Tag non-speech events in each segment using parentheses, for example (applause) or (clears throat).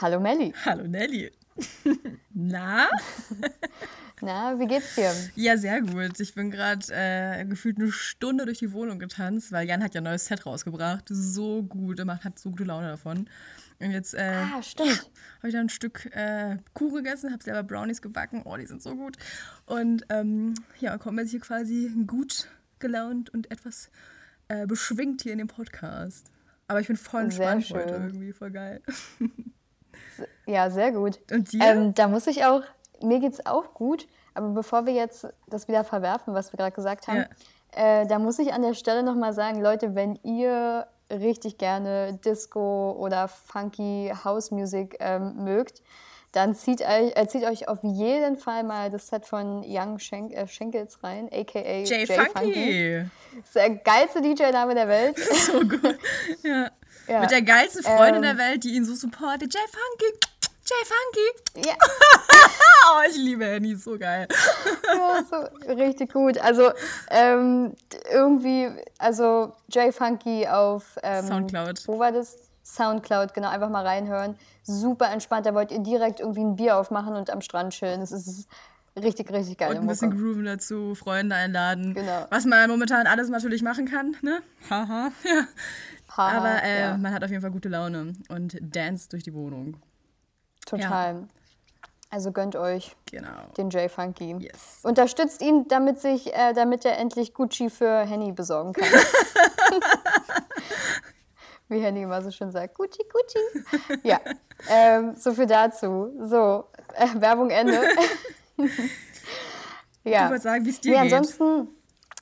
Hallo Melli. Hallo Nelly. (laughs) Na? (laughs) Na, wie geht's dir? Ja, sehr gut. Ich bin gerade äh, gefühlt eine Stunde durch die Wohnung getanzt, weil Jan hat ja ein neues Set rausgebracht. So gut, er macht, hat so gute Laune davon. Und jetzt äh, Ah, habe ich da ein Stück äh, Kuchen gegessen, habe selber Brownies gebacken. Oh, die sind so gut. Und ähm, ja, kommt jetzt hier quasi gut gelaunt und etwas äh, beschwingt hier in dem Podcast. Aber ich bin voll entspannt heute irgendwie, voll geil. (laughs) Ja, sehr gut. Und dir? Ähm, da muss ich auch, mir geht's auch gut, aber bevor wir jetzt das wieder verwerfen, was wir gerade gesagt haben, äh, da muss ich an der Stelle nochmal sagen, Leute, wenn ihr richtig gerne Disco oder funky House Music ähm, mögt, dann zieht euch, äh, zieht euch auf jeden Fall mal das Set von Young Schenk, äh, Schenkels rein, aka Jay Funky. Das ist der geilste DJ-Name der Welt. (laughs) So gut. (laughs) Ja. Ja. Mit der geilsten Freundin Ähm. der Welt, die ihn so supportet. Jay Funky. (tsk) Jay Funky. Ja, (laughs) Oh, ich liebe Henny, so geil. Ja, so richtig gut. Also ähm, irgendwie, also Jay Funky auf ähm, Soundcloud. Wo war das? Soundcloud, genau, einfach mal reinhören. Super entspannt. Da wollt ihr direkt irgendwie ein Bier aufmachen und am Strand chillen. Das ist richtig, richtig geile Und ein bisschen Mucke. Grooven dazu, Freunde einladen. Genau. Was man momentan alles natürlich machen kann, ne? Haha. (laughs) Ja. Haha, Aber äh, ja, man hat auf jeden Fall gute Laune und dance durch die Wohnung. total. Also gönnt euch Genau. den Jay Funky. Yes. Unterstützt ihn, damit, sich, äh, damit er endlich Gucci für Henny besorgen kann. (laughs) (laughs) Wie Henny immer so schön sagt, Gucci, Gucci. Ja, ähm, so viel dazu. So, äh, Werbung Ende. (laughs) ja. Ich wollte sagen, wie es dir Nee, geht. ansonsten,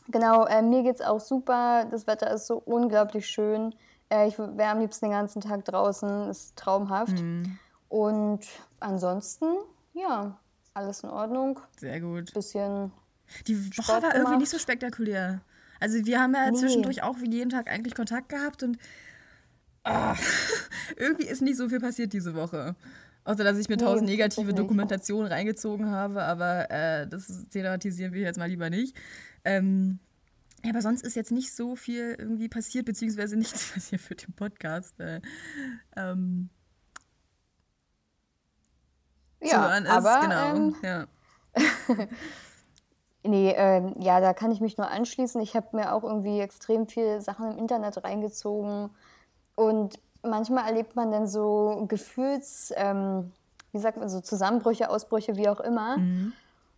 genau, äh, mir geht's auch super. Das Wetter ist so unglaublich schön. Äh, ich wäre am liebsten den ganzen Tag draußen. Ist traumhaft. Mhm. Und ansonsten, ja, alles in Ordnung. Sehr gut. Bisschen Die Woche Sport war irgendwie gemacht. nicht so spektakulär. Also wir haben ja Nee. zwischendurch auch wie jeden Tag eigentlich Kontakt gehabt und ah, (laughs) irgendwie ist nicht so viel passiert diese Woche. Außer dass ich mir Nee, tausend negative tatsächlich. Dokumentationen reingezogen habe, aber äh, das thematisieren wir jetzt mal lieber nicht. Ähm, ja, aber sonst ist jetzt nicht so viel irgendwie passiert, beziehungsweise (laughs) nichts passiert für den Podcast. Äh, ähm, Ja, ist. aber genau. ähm, ja. (laughs) Nee, ähm, ja, da kann ich mich nur anschließen. Ich habe mir auch irgendwie extrem viele Sachen im Internet reingezogen. Und manchmal erlebt man dann so Gefühls, ähm, wie sagt man, so Zusammenbrüche, Ausbrüche, wie auch immer.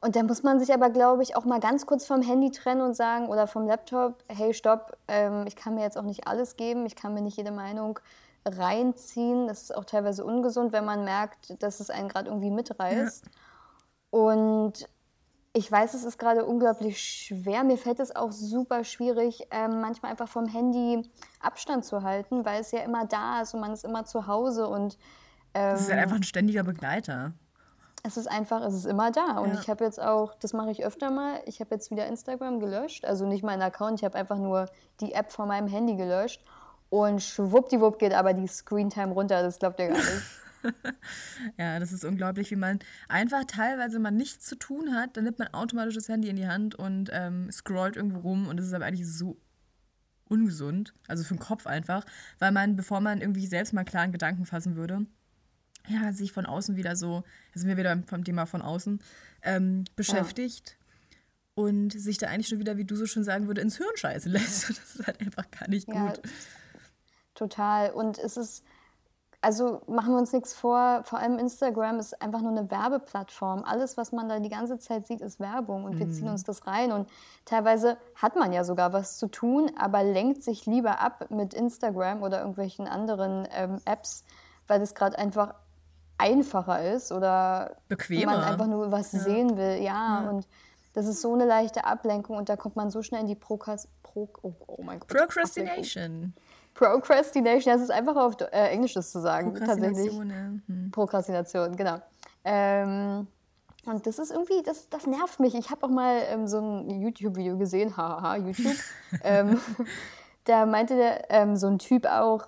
Und da muss man sich aber, glaube ich, auch mal ganz kurz vom Handy trennen und sagen oder vom Laptop, hey, stopp, ähm, ich kann mir jetzt auch nicht alles geben, ich kann mir nicht jede Meinung reinziehen. Das ist auch teilweise ungesund, wenn man merkt, dass es einen gerade irgendwie mitreißt. Und ich weiß, es ist gerade unglaublich schwer. Mir fällt es auch super schwierig, ähm, manchmal einfach vom Handy Abstand zu halten, weil es ja immer da ist und man ist immer zu Hause und Das ist halt einfach ein ständiger Begleiter. es ist einfach, es ist immer da. Und Ja. ich habe jetzt auch, das mache ich öfter mal, ich habe jetzt wieder Instagram gelöscht. Also nicht meinen Account, ich habe einfach nur die App von meinem Handy gelöscht. Und schwuppdiwupp geht aber die Screentime runter, das glaubt ihr gar nicht. (laughs) (laughs) Ja, das ist unglaublich, wie man einfach teilweise mal nichts zu tun hat, dann nimmt man automatisch das Handy in die Hand und ähm, scrollt irgendwo rum und das ist aber eigentlich so ungesund, also für den Kopf einfach, weil man, bevor man irgendwie selbst mal klaren Gedanken fassen würde, ja, sich von außen wieder so, da sind wir wieder beim Thema von außen, ähm, beschäftigt und sich da eigentlich schon wieder, wie du so schon sagen würde, ins Hirn scheißen lässt. (laughs) Das ist halt einfach gar nicht Ja, gut. total. Und es ist, also machen wir uns nichts vor, vor allem Instagram ist einfach nur eine Werbeplattform. Alles, was man da die ganze Zeit sieht, ist Werbung und wir ziehen uns das rein. Und teilweise hat man ja sogar was zu tun, aber lenkt sich lieber ab mit Instagram oder irgendwelchen anderen ähm, Apps, weil das gerade einfach einfacher ist oder Bequemer. man einfach nur was sehen will. Ja, und das ist so eine leichte Ablenkung und da kommt man so schnell in die Prokas Pro oh, oh Gott. Ablenkung. Procrastination. Das ist einfach auf äh, Englisch das zu sagen, tatsächlich. Prokrastination, ja. Hm. Prokrastination, genau. Ähm, und das ist irgendwie, das, das nervt mich. Ich habe auch mal ähm, so ein YouTube-Video gesehen, haha, YouTube. (laughs) ähm, da meinte der, ähm, so ein Typ auch,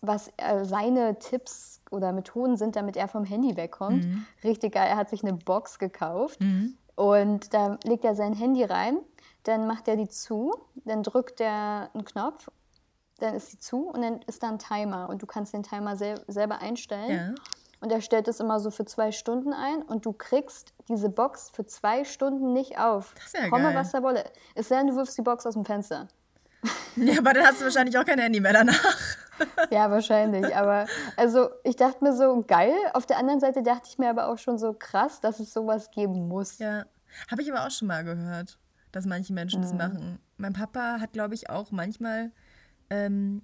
was äh, seine Tipps oder Methoden sind, damit er vom Handy wegkommt. Richtig geil, er hat sich eine Box gekauft und da legt er sein Handy rein, dann macht er die zu, dann drückt er einen Knopf, dann ist sie zu und dann ist da ein Timer und du kannst den Timer sel selber einstellen. Ja. und er stellt es immer so für zwei Stunden ein und du kriegst diese Box für zwei Stunden nicht auf. Das ist ja Komme, geil. was da wolle. Es sei denn, du wirfst die Box aus dem Fenster. (laughs) Ja, aber dann hast du wahrscheinlich auch kein Handy mehr danach. (laughs) Ja, wahrscheinlich. Aber also ich dachte mir so, geil. Auf der anderen Seite dachte ich mir aber auch schon so krass, dass es sowas geben muss. Ja, habe ich aber auch schon mal gehört, dass manche Menschen das machen. Mein Papa hat, glaube ich, auch manchmal, ähm,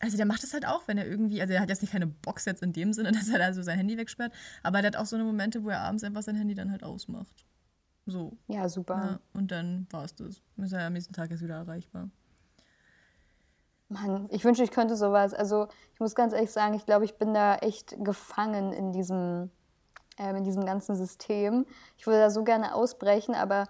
also der macht das halt auch, wenn er irgendwie, also er hat jetzt nicht keine Box jetzt in dem Sinne, (laughs) dass er da so sein Handy wegsperrt, aber der hat auch so eine Momente, wo er abends einfach sein Handy dann halt ausmacht. So. Ja, super. Ja, und dann war es das. Ist er am nächsten Tag erst wieder erreichbar. Mann, ich wünschte, ich könnte sowas. Also ich muss ganz ehrlich sagen, ich glaube, ich bin da echt gefangen in diesem, ähm, in diesem ganzen System. Ich würde da so gerne ausbrechen, aber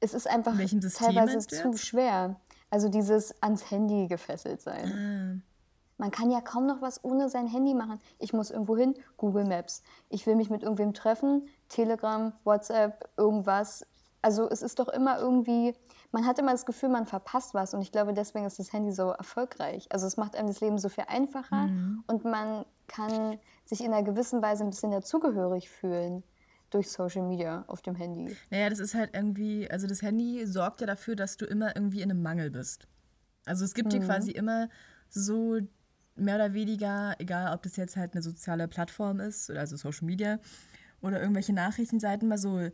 es ist einfach teilweise zu jetzt? schwer. Also dieses ans Handy gefesselt sein. Ah. Man kann ja kaum noch was ohne sein Handy machen. Ich muss irgendwo hin, Google Maps. Ich will mich mit irgendwem treffen, Telegram, WhatsApp, irgendwas. Also es ist doch immer irgendwie, man hat immer das Gefühl, man verpasst was. Und ich glaube, deswegen ist das Handy so erfolgreich. Also es macht einem das Leben so viel einfacher und man kann sich in einer gewissen Weise ein bisschen dazugehörig fühlen durch Social Media auf dem Handy. Naja, das ist halt irgendwie, also das Handy sorgt ja dafür, dass du immer irgendwie in einem Mangel bist. Also es gibt dir quasi immer so mehr oder weniger, egal ob das jetzt halt eine soziale Plattform ist, oder also Social Media, oder irgendwelche Nachrichtenseiten, mal so,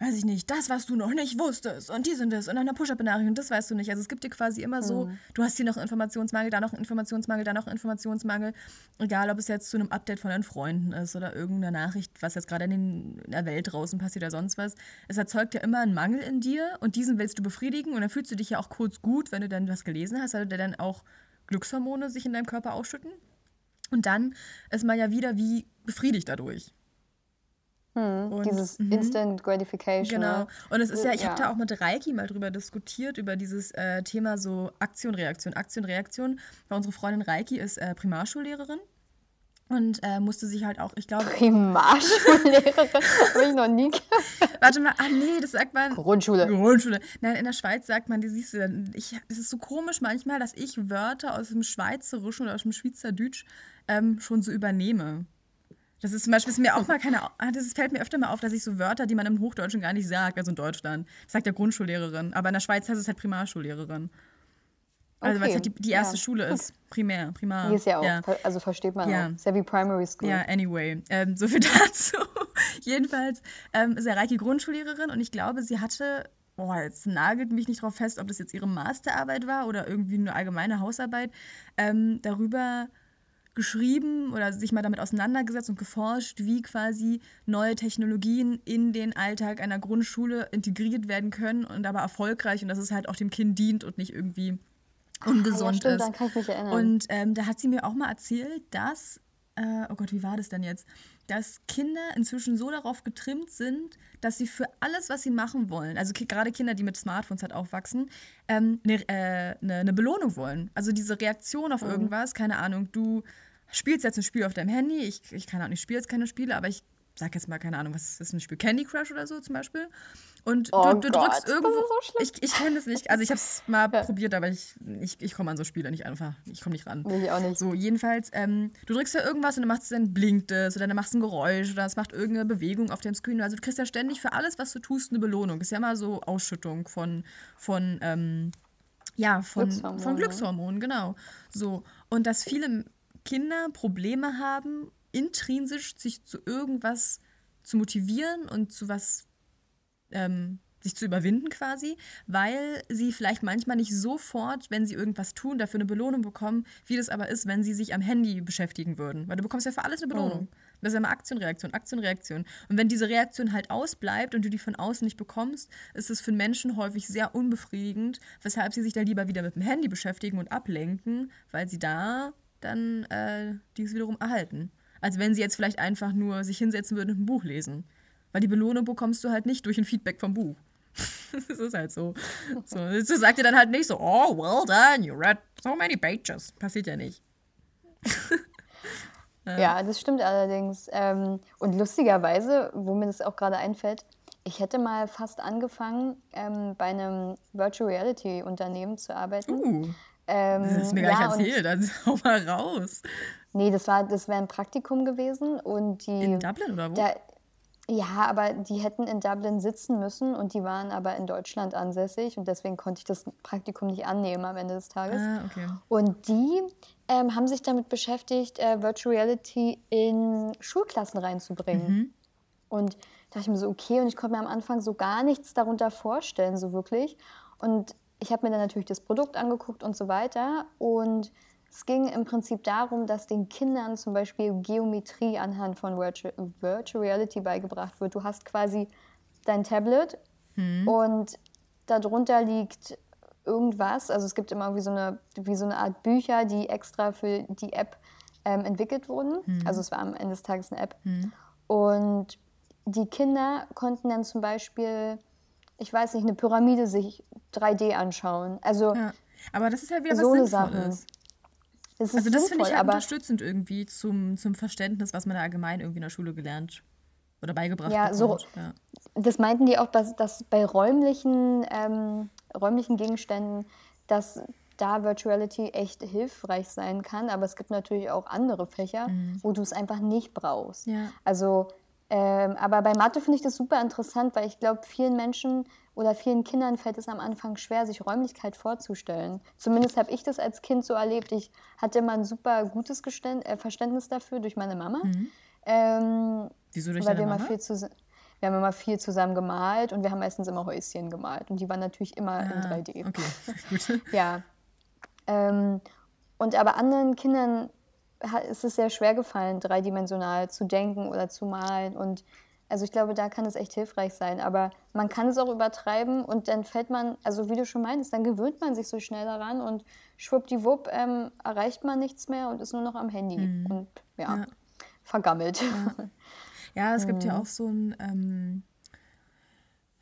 weiß ich nicht, das, was du noch nicht wusstest, und dies und das, und eine Push-Up-Benachrichtigung, das weißt du nicht. Also es gibt dir quasi immer so, du hast hier noch einen Informationsmangel, da noch einen Informationsmangel, da noch einen Informationsmangel. Egal, ob es jetzt zu einem Update von deinen Freunden ist oder irgendeine Nachricht, was jetzt gerade in, den, in der Welt draußen passiert oder sonst was. Es erzeugt ja immer einen Mangel in dir und diesen willst du befriedigen und dann fühlst du dich ja auch kurz gut, wenn du dann was gelesen hast, weil dir dann auch Glückshormone sich in deinem Körper ausschütten. Und dann ist man ja wieder wie befriedigt dadurch. Und- Dieses mhm. Instant Gratification. Genau. Ne? Und es ist ja, ich Ja. habe da auch mit Reiki mal drüber diskutiert, über dieses äh, Thema so Aktion, Reaktion, Aktion, Reaktion. Weil unsere Freundin Reiki ist äh, Primarschullehrerin und äh, musste sich halt auch, ich glaube, Primarschullehrerin (laughs) habe ich noch nie gehört. warte mal, ah nee, das sagt man. Grundschule. Grundschule. Nein, in der Schweiz sagt man, die siehst du dann, ich, es ist so komisch manchmal, dass ich Wörter aus dem Schweizerischen oder aus dem Schweizerdeutsch ähm, schon so übernehme. Das ist zum Beispiel ist mir auch (laughs) mal keine, ah, das fällt mir öfter mal auf, dass ich so Wörter, die man im Hochdeutschen gar nicht sagt, also in Deutschland, das sagt ja Grundschullehrerin, aber in der Schweiz heißt es halt Primarschullehrerin. Also weil es Okay, halt die, die erste ja. Schule ist. Primär, Primar. Hier ist ja auch, ver- also versteht man Ja. auch. Ist ja wie Primary School. Ja, anyway, ähm, so viel (laughs) dazu. Jedenfalls ähm, ist ja Reiki Grundschullehrerin und ich glaube, sie hatte, boah, jetzt nagelt mich nicht drauf fest, ob das jetzt ihre Masterarbeit war oder irgendwie eine allgemeine Hausarbeit, ähm, darüber geschrieben oder sich mal damit auseinandergesetzt und geforscht, wie quasi neue Technologien in den Alltag einer Grundschule integriert werden können und aber erfolgreich und dass es halt auch dem Kind dient und nicht irgendwie ungesund ja, stimmt, ist. Und ähm, da hat sie mir auch mal erzählt, dass, äh, oh Gott, wie war das denn jetzt? Dass Kinder inzwischen so darauf getrimmt sind, dass sie für alles, was sie machen wollen, also gerade Kinder, die mit Smartphones halt aufwachsen, eine ähm, äh, ne, ne Belohnung wollen. Also diese Reaktion auf irgendwas, keine Ahnung, du spielst jetzt ein Spiel auf deinem Handy, ich, ich keine Ahnung, ich spiele jetzt keine Spiele, aber ich sag jetzt mal, keine Ahnung, was ist ein Spiel? Candy Crush oder so zum Beispiel. Und Oh du, du drückst irgendwo. so ich ich kenne das nicht. Also ich habe es mal Ja. probiert, aber ich, ich, ich komme an so Spiele nicht einfach. Ich komme nicht ran. Will ich auch nicht. So, jedenfalls, ähm, du drückst ja irgendwas und dann es dann blinkt es oder dann machst du ein Geräusch oder es macht irgendeine Bewegung auf dem Screen. Also du kriegst ja ständig für alles, was du tust, eine Belohnung. Das ist ja immer so Ausschüttung von, von ähm, ja, von Glückshormone. von Glückshormonen, genau. So. Und dass viele Kinder Probleme haben, intrinsisch sich zu irgendwas zu motivieren und zu was ähm, sich zu überwinden quasi, weil sie vielleicht manchmal nicht sofort, wenn sie irgendwas tun, dafür eine Belohnung bekommen, wie das aber ist, wenn sie sich am Handy beschäftigen würden. Weil du bekommst ja für alles eine Belohnung. Das ist ja immer Aktion, Reaktion, Aktion, Reaktion. Und wenn diese Reaktion halt ausbleibt und du die von außen nicht bekommst, ist es für Menschen häufig sehr unbefriedigend, weshalb sie sich dann lieber wieder mit dem Handy beschäftigen und ablenken, weil sie da dann äh, dies wiederum erhalten. Als wenn sie jetzt vielleicht einfach nur sich hinsetzen würden und ein Buch lesen. Weil die Belohnung bekommst du halt nicht durch ein Feedback vom Buch. (laughs) das ist halt so. so. Das sagt dir dann halt nicht so, oh, well done, you read so many pages. Passiert ja nicht. (laughs) Ja, das stimmt allerdings. Ähm, und lustigerweise, wo mir das auch gerade einfällt, ich hätte mal fast angefangen, ähm, bei einem Virtual Reality Unternehmen zu arbeiten. Uh, Ähm, das du mir gar ja, nicht erzählt. Also (laughs) hau mal raus. Nee, das war, das wäre ein Praktikum gewesen und die. In Dublin oder wo? Da, ja, aber die hätten in Dublin sitzen müssen und die waren aber in Deutschland ansässig und deswegen konnte ich das Praktikum nicht annehmen am Ende des Tages. Ah, okay. Und die ähm, haben sich damit beschäftigt, äh, Virtual Reality in Schulklassen reinzubringen. Mhm. Und da dachte ich mir so, okay, und ich konnte mir am Anfang so gar nichts darunter vorstellen, so wirklich. Und ich habe mir dann natürlich das Produkt angeguckt und so weiter. Und es ging im Prinzip darum, dass den Kindern zum Beispiel Geometrie anhand von Virtual, Virtual Reality beigebracht wird. Du hast quasi dein Tablet und darunter liegt irgendwas. Also es gibt immer wie so eine, wie so eine Art Bücher, die extra für die App ähm, entwickelt wurden. Also es war am Ende des Tages eine App. Und die Kinder konnten dann zum Beispiel, ich weiß nicht, eine Pyramide sich 3D anschauen. Also Ja. Aber das ist ja wieder so eine was Sache. Sinnvolles. Es ist Also das finde ich halt unterstützend irgendwie zum, zum Verständnis, was man da allgemein irgendwie in der Schule gelernt oder beigebracht Ja, so- bekommt. Ja. das meinten die auch, dass, dass bei räumlichen, ähm, räumlichen Gegenständen, dass da Virtuality echt hilfreich sein kann. Aber es gibt natürlich auch andere Fächer, wo du es einfach nicht brauchst. Mhm. Ja. Also, ähm, aber bei Mathe finde ich das super interessant, weil ich glaube, vielen Menschen oder vielen Kindern fällt es am Anfang schwer, sich Räumlichkeit vorzustellen. Zumindest habe ich das als Kind so erlebt. Ich hatte immer ein super gutes Geständ äh, Verständnis dafür durch meine Mama. Ähm, Wieso Mhm. durch weil deine wir Mama? viel wir haben immer viel zusammen gemalt und wir haben meistens immer Häuschen gemalt und die waren natürlich immer in Ah, 3D. Okay, (laughs) gut. Ja. Ähm, und aber anderen Kindern ist es sehr schwer gefallen, dreidimensional zu denken oder zu malen. Und also ich glaube, da kann es echt hilfreich sein. Aber man kann es auch übertreiben und dann fällt man, also wie du schon meinst, dann gewöhnt man sich so schnell daran und schwuppdiwupp ähm, erreicht man nichts mehr und ist nur noch am Handy und ja, Ja. vergammelt. Ja, es gibt ja (laughs) Mhm. auch so ein, ähm,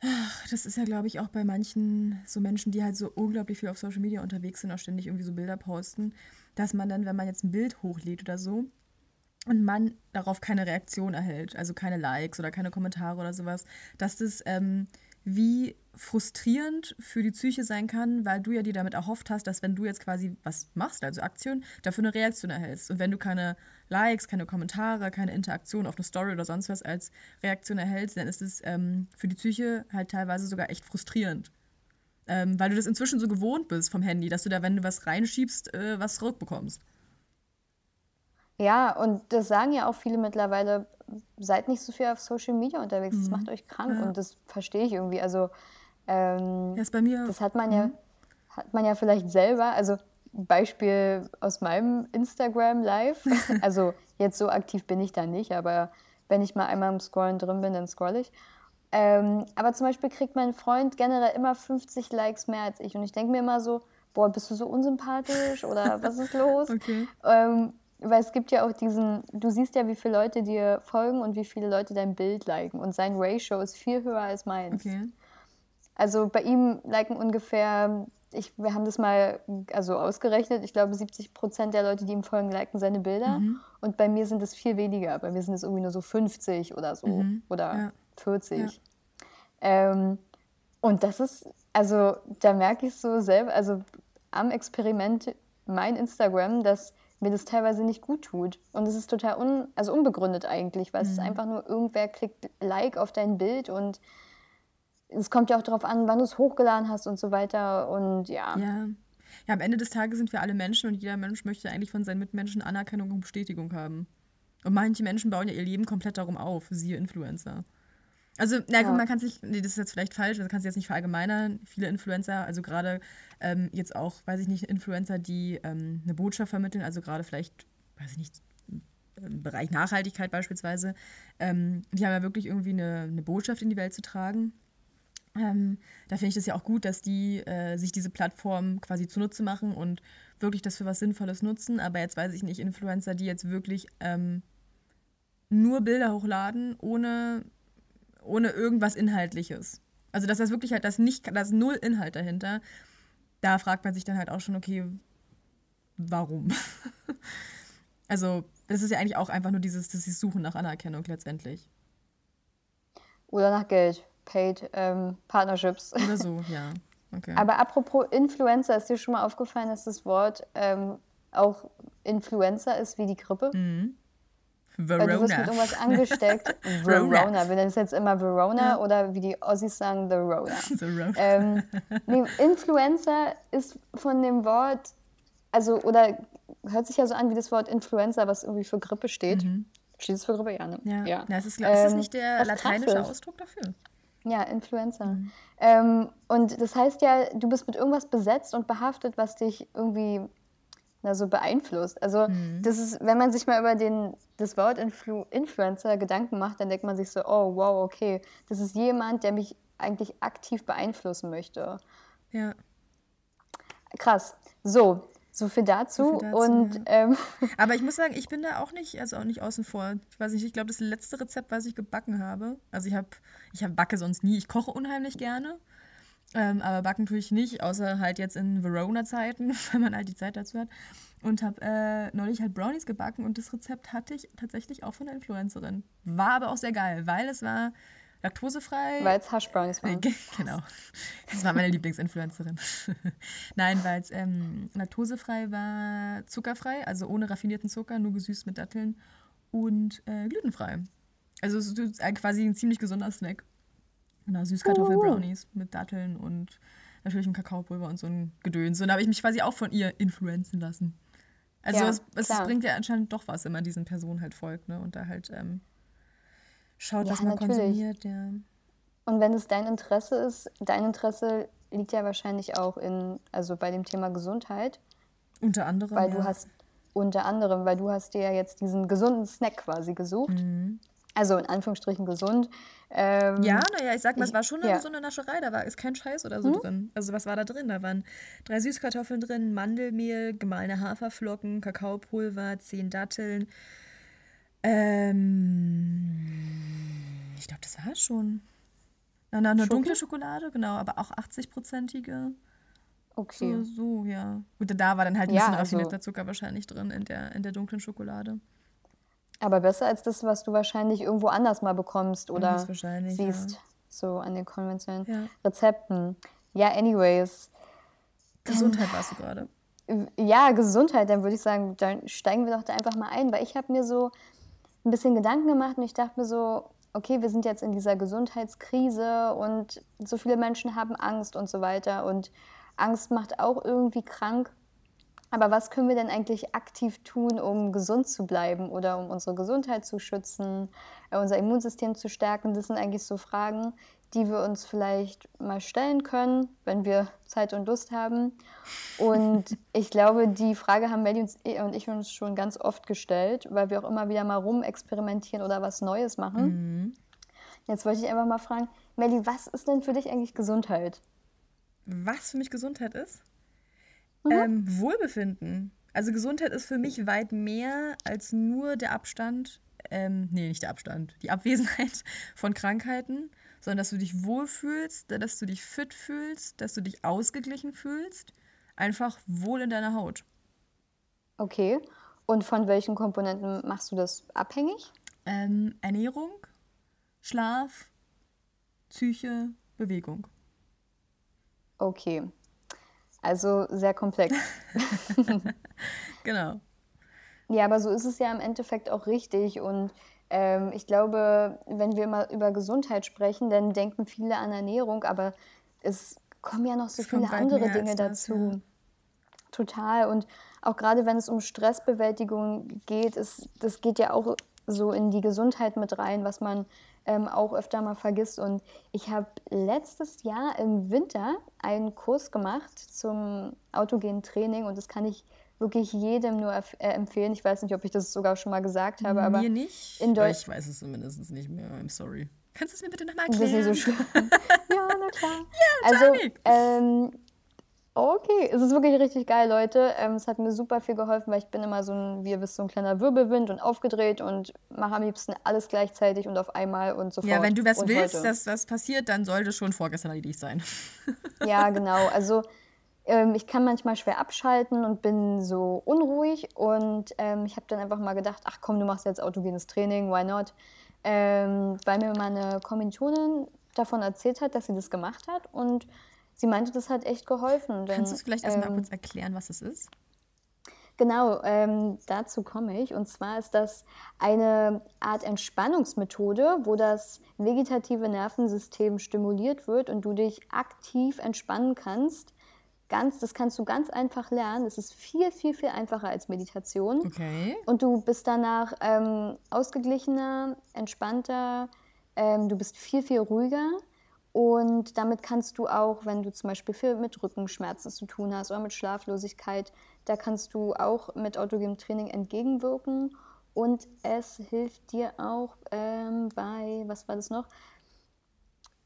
ach, das ist ja, glaube ich, auch bei manchen so Menschen, die halt so unglaublich viel auf Social Media unterwegs sind, auch ständig irgendwie so Bilder posten, dass man dann, wenn man jetzt ein Bild hochlädt oder so, und man darauf keine Reaktion erhält, also keine Likes oder keine Kommentare oder sowas, dass das ähm, wie frustrierend für die Psyche sein kann, weil du ja dir damit erhofft hast, dass wenn du jetzt quasi was machst, also Aktion, dafür eine Reaktion erhältst. Und wenn du keine Likes, keine Kommentare, keine Interaktion auf eine Story oder sonst was als Reaktion erhältst, dann ist es ähm, für die Psyche halt teilweise sogar echt frustrierend. Ähm, weil du das inzwischen so gewohnt bist vom Handy, dass du da, wenn du was reinschiebst, äh, was zurückbekommst. Ja, und das sagen ja auch viele mittlerweile, seid nicht so viel auf Social Media unterwegs, das macht euch krank Ja. und das verstehe ich irgendwie. Also ähm, ist bei mir. das hat man ja, hat man ja vielleicht selber, also Beispiel aus meinem Instagram Live, (laughs) also jetzt so aktiv bin ich da nicht, aber wenn ich mal einmal im Scrollen drin bin, dann scroll ich. Ähm, aber zum Beispiel kriegt mein Freund generell immer 50 Likes mehr als ich und ich denke mir immer so, boah, bist du so unsympathisch oder was ist los? (laughs) Okay. Ähm, weil es gibt ja auch diesen, du siehst ja, wie viele Leute dir folgen und wie viele Leute dein Bild liken. Und sein Ratio ist viel höher als meins. Okay. Also bei ihm liken ungefähr, ich, wir haben das mal also ausgerechnet, ich glaube 70 Prozent der Leute, die ihm folgen, liken seine Bilder. Mhm. Und bei mir sind es viel weniger. Bei mir sind es irgendwie nur so 50 oder so Mhm. oder Ja. 40. Ähm, und das ist, also da merke ich so selber, also am Experiment mein Instagram, dass mir das teilweise nicht gut tut. Und es ist total un, also unbegründet eigentlich, weil es Mhm. ist einfach nur irgendwer klickt Like auf dein Bild und es kommt ja auch darauf an, wann du es hochgeladen hast und so weiter. Und ja, Ja. Ja, am Ende des Tages sind wir alle Menschen und jeder Mensch möchte eigentlich von seinen Mitmenschen Anerkennung und Bestätigung haben. Und manche Menschen bauen ja ihr Leben komplett darum auf, siehe Influencer. Also, na gut, Ja. man kann sich, nee, das ist jetzt vielleicht falsch, das kannst du jetzt nicht verallgemeinern. Viele Influencer, also gerade ähm, jetzt auch, weiß ich nicht, Influencer, die ähm, eine Botschaft vermitteln, also gerade vielleicht, weiß ich nicht, im Bereich Nachhaltigkeit beispielsweise, ähm, die haben ja wirklich irgendwie eine, eine Botschaft in die Welt zu tragen. Ähm, da finde ich das ja auch gut, dass die äh, sich diese Plattform quasi zunutze machen und wirklich das für was Sinnvolles nutzen. Aber jetzt weiß ich nicht, Influencer, die jetzt wirklich ähm, nur Bilder hochladen, ohne, ohne irgendwas Inhaltliches. Also, dass das wirklich halt, das nicht, das null Inhalt dahinter. Da fragt man sich dann halt auch schon, okay, warum? (laughs) also, das ist ja eigentlich auch einfach nur dieses, dieses Suchen nach Anerkennung letztendlich. oder nach Geld, Paid ähm, Partnerships. (laughs) Oder so, ja. Okay. Aber apropos Influencer, ist dir schon mal aufgefallen, dass das Wort ähm, auch Influencer ist wie die Grippe. Mhm. Weil du wirst mit Verona. irgendwas (laughs) angesteckt. Verona. Verona. Wir nennen es jetzt immer Verona Ja. oder wie die Aussies sagen, The Rona. (laughs) So ro- ähm, nee, Influencer ist von dem Wort, also, oder hört sich ja so an wie das Wort Influenza, was irgendwie für Grippe steht. Steht es für Grippe? Ja, ne? Mhm. Ja. ja. Na, ist, ist das Ähm, nicht der was lateinische. Ausdruck dafür? Ja, Influencer. Mhm. Ähm, und das heißt ja, du bist mit irgendwas besetzt und behaftet, was dich irgendwie na, so beeinflusst. Also Mhm. das ist, wenn man sich mal über den, das Wort Influ Influencer Gedanken macht, dann denkt man sich so, oh wow, okay, das ist jemand, der mich eigentlich aktiv beeinflussen möchte. Ja. Krass. So, so viel dazu. So viel dazu, und ja. ähm, (laughs) Aber ich muss sagen, ich bin da auch nicht, also auch nicht außen vor. Ich weiß nicht, ich glaube, das letzte Rezept, was ich gebacken habe. Also ich habe, ich hab, backe sonst nie. Ich koche unheimlich gerne. Ähm, aber backen tue ich nicht, außer halt jetzt in Verona-Zeiten, (laughs) wenn man halt die Zeit dazu hat. Und habe äh, neulich halt Brownies gebacken und das Rezept hatte ich tatsächlich auch von der Influencerin. War aber auch sehr geil, weil es war laktosefrei. weil es Haschbrownies waren. ge- (laughs) Genau. Das war meine Lieblingsinfluencerin. (laughs) Nein, weil es ähm, laktosefrei war, zuckerfrei, also ohne raffinierten Zucker, nur gesüßt mit Datteln und äh, glutenfrei. Also es ist quasi ein ziemlich gesunder Snack. Genau, Süßkartoffel-Brownies mit Datteln und natürlich ein Kakaopulver und so ein Gedöns. Und da habe ich mich quasi auch von ihr influenzen lassen. Also Ja, es, es bringt ja anscheinend doch was, wenn man diesen Personen halt folgt, ne? Und da halt ähm, schaut, Ja, was man natürlich. konsumiert, ja. Und wenn es dein Interesse ist, dein Interesse liegt ja wahrscheinlich auch in, also bei dem Thema Gesundheit, Unter anderem. weil du hast unter anderem, weil du hast dir ja jetzt diesen gesunden Snack quasi gesucht. Mhm. Also in Anführungsstrichen gesund. Ähm, Ja, naja, ich sag mal, es war schon eine ja. Hm? gesunde Nascherei. Da war ist kein Scheiß oder so drin. Also, was war da drin? Da waren drei Süßkartoffeln drin, Mandelmehl, gemahlene Haferflocken, Kakaopulver, zehn Datteln. Ähm, ich glaube, das war schon. Na, na, eine Schoki? dunkle Schokolade, genau, aber auch 80-prozentige. Okay. So, so, ja. Gut, da war dann halt ein Ja, bisschen also- raffinierter Zucker wahrscheinlich drin in der, in der dunklen Schokolade. Aber besser als das, was du wahrscheinlich irgendwo anders mal bekommst oder Höchstwahrscheinlich, ja. siehst. So an den konventionellen Ja. Rezepten. Ja, anyways. Gesundheit warst du gerade. Ja, Gesundheit, dann würde ich sagen, dann steigen wir doch da einfach mal ein, weil ich habe mir so ein bisschen Gedanken gemacht und ich dachte mir so, okay, wir sind jetzt in dieser Gesundheitskrise und so viele Menschen haben Angst und so weiter und Angst macht auch irgendwie krank. Aber was können wir denn eigentlich aktiv tun, um gesund zu bleiben oder um unsere Gesundheit zu schützen, äh, unser Immunsystem zu stärken? Das sind eigentlich so Fragen, die wir uns vielleicht mal stellen können, wenn wir Zeit und Lust haben. Und (laughs) ich glaube, die Frage haben Melly und ich- und ich uns schon ganz oft gestellt, weil wir auch immer wieder mal rumexperimentieren oder was Neues machen. Jetzt wollte ich einfach mal fragen, Melly, was ist denn für dich eigentlich Gesundheit? Was für mich Gesundheit ist? Mhm. Ähm, Wohlbefinden. Also Gesundheit ist für mich weit mehr als nur der Abstand, ähm, nee, nicht der Abstand, die Abwesenheit (laughs) von Krankheiten, sondern dass du dich wohlfühlst, dass du dich fit fühlst, dass du dich ausgeglichen fühlst, einfach wohl in deiner Haut. Okay. Und von welchen Komponenten machst du das abhängig? Ähm, Ernährung, Schlaf, Psyche, Bewegung. Okay. Also sehr komplex. (laughs) Genau. Ja, aber so ist es ja im Endeffekt auch richtig. Und ähm, ich glaube, wenn wir mal über Gesundheit sprechen, dann denken viele an Ernährung, aber es kommen ja noch so viele andere Dinge das, dazu. ja. Total. Und auch gerade wenn es um Stressbewältigung geht, ist, das geht ja auch so in die Gesundheit mit rein, was man ähm, auch öfter mal vergisst. Und ich habe letztes Jahr im Winter einen Kurs gemacht zum autogenen Training und das kann ich wirklich jedem nur äh, empfehlen. Ich weiß nicht, ob ich das sogar schon mal gesagt habe, aber Mir nicht. in aber Deu- ich weiß es zumindest nicht mehr. I'm sorry. Kannst du es mir bitte nochmal das erklären? ist nicht so schlimm. (laughs) ja, na klar. (laughs) also, Janik. ähm, okay, es ist wirklich richtig geil, Leute. Ähm, es hat mir super viel geholfen, weil ich bin immer so ein, wie ihr wisst, so ein kleiner Wirbelwind und aufgedreht und mache am liebsten alles gleichzeitig und auf einmal und sofort. Ja, wenn du was und willst, heute. dass was passiert, dann sollte schon vorgestern erledigt sein. (laughs) Ja, genau. Also ähm, ich kann manchmal schwer abschalten und bin so unruhig. Und ähm, ich habe dann einfach mal gedacht, ach komm, du machst jetzt autogenes Training, why not? Ähm, weil mir meine Kommilitonin davon erzählt hat, dass sie das gemacht hat. Und sie meinte, das hat echt geholfen. Denn, Kannst du es vielleicht erstmal ähm, kurz erklären, was es ist? Genau, ähm, dazu komme ich. Und zwar ist das eine Art Entspannungsmethode, wo das vegetative Nervensystem stimuliert wird und du dich aktiv entspannen kannst. Ganz, das kannst du ganz einfach lernen. Es ist viel, viel, viel einfacher als Meditation. Okay. Und du bist danach ähm, ausgeglichener, entspannter, ähm, du bist viel, viel ruhiger. Und damit kannst du auch, wenn du zum Beispiel viel mit Rückenschmerzen zu tun hast oder mit Schlaflosigkeit, da kannst du auch mit autogenem Training entgegenwirken. Und es hilft dir auch ähm, bei, was war das noch?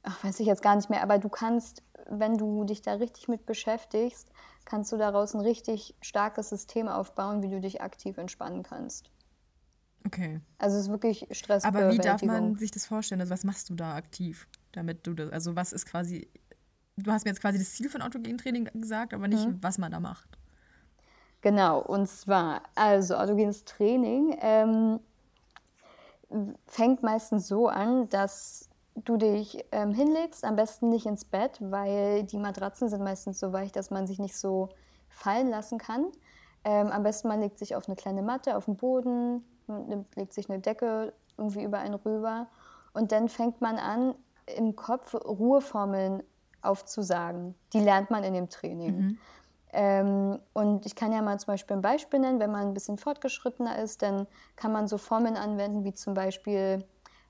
Ach, weiß ich jetzt gar nicht mehr, aber du kannst, wenn du dich da richtig mit beschäftigst, kannst du daraus ein richtig starkes System aufbauen, wie du dich aktiv entspannen kannst. Okay. Also es ist wirklich Aber wie darf man sich das vorstellen? Also was machst du da aktiv, damit du das, also was ist quasi, du hast mir jetzt quasi das Ziel von Autogentraining gesagt, aber nicht, Mhm. was man da macht. Genau, und zwar, also autogenes Training ähm, fängt meistens so an, dass du dich ähm, hinlegst, am besten nicht ins Bett, weil die Matratzen sind meistens so weich, dass man sich nicht so fallen lassen kann. Ähm, am besten man legt sich auf eine kleine Matte auf den Boden, nimmt, legt sich eine Decke irgendwie über einen rüber und dann fängt man an, im Kopf Ruheformeln aufzusagen. Die lernt man in dem Training. Ähm, und ich kann ja mal zum Beispiel ein Beispiel nennen, wenn man ein bisschen fortgeschrittener ist, dann kann man so Formeln anwenden, wie zum Beispiel,